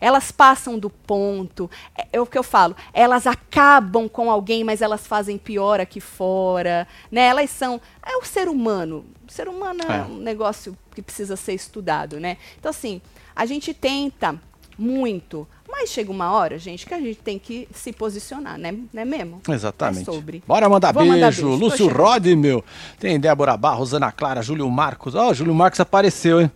Elas passam do ponto. É, é o que eu falo. Elas acabam com alguém, mas elas fazem pior aqui fora. Né? Elas são. É o ser humano. O ser humano é, É. um negócio que precisa ser estudado, né? Então, assim, a gente tenta muito, mas chega uma hora, gente, que a gente tem que se posicionar, né? Não é mesmo? Exatamente. É sobre. Bora mandar Vou beijo. mandar beijo, Lúcio. Rod, meu. Tem Débora Barros, Ana Clara, Júlio Marcos. Ó, o Júlio Marcos apareceu, hein?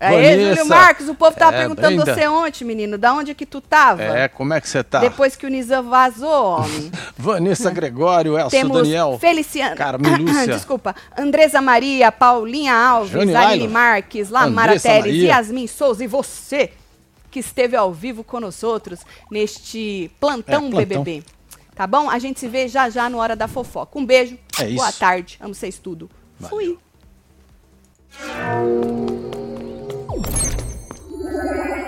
Aí, Júlio. Marcos, o povo tava É, perguntando Brenda. você ontem, menino, da onde é que tu tava? É, como é que você tá? Depois que o Nizam vazou, homem. Vanessa Gregório, Elcio Temos Daniel. Feliciano. Carmen Lúcia. Desculpa. Andresa Maria, Paulinha Alves, Aline. Marques, Lamara Maria. Yasmin Souza e você que esteve ao vivo com nós outros neste plantão, É, plantão. BBB. Tá bom? A gente se vê já já no Hora da Fofoca. Um beijo. É Boa tarde. Amo vocês tudo. Valeu. Fui. いただきます。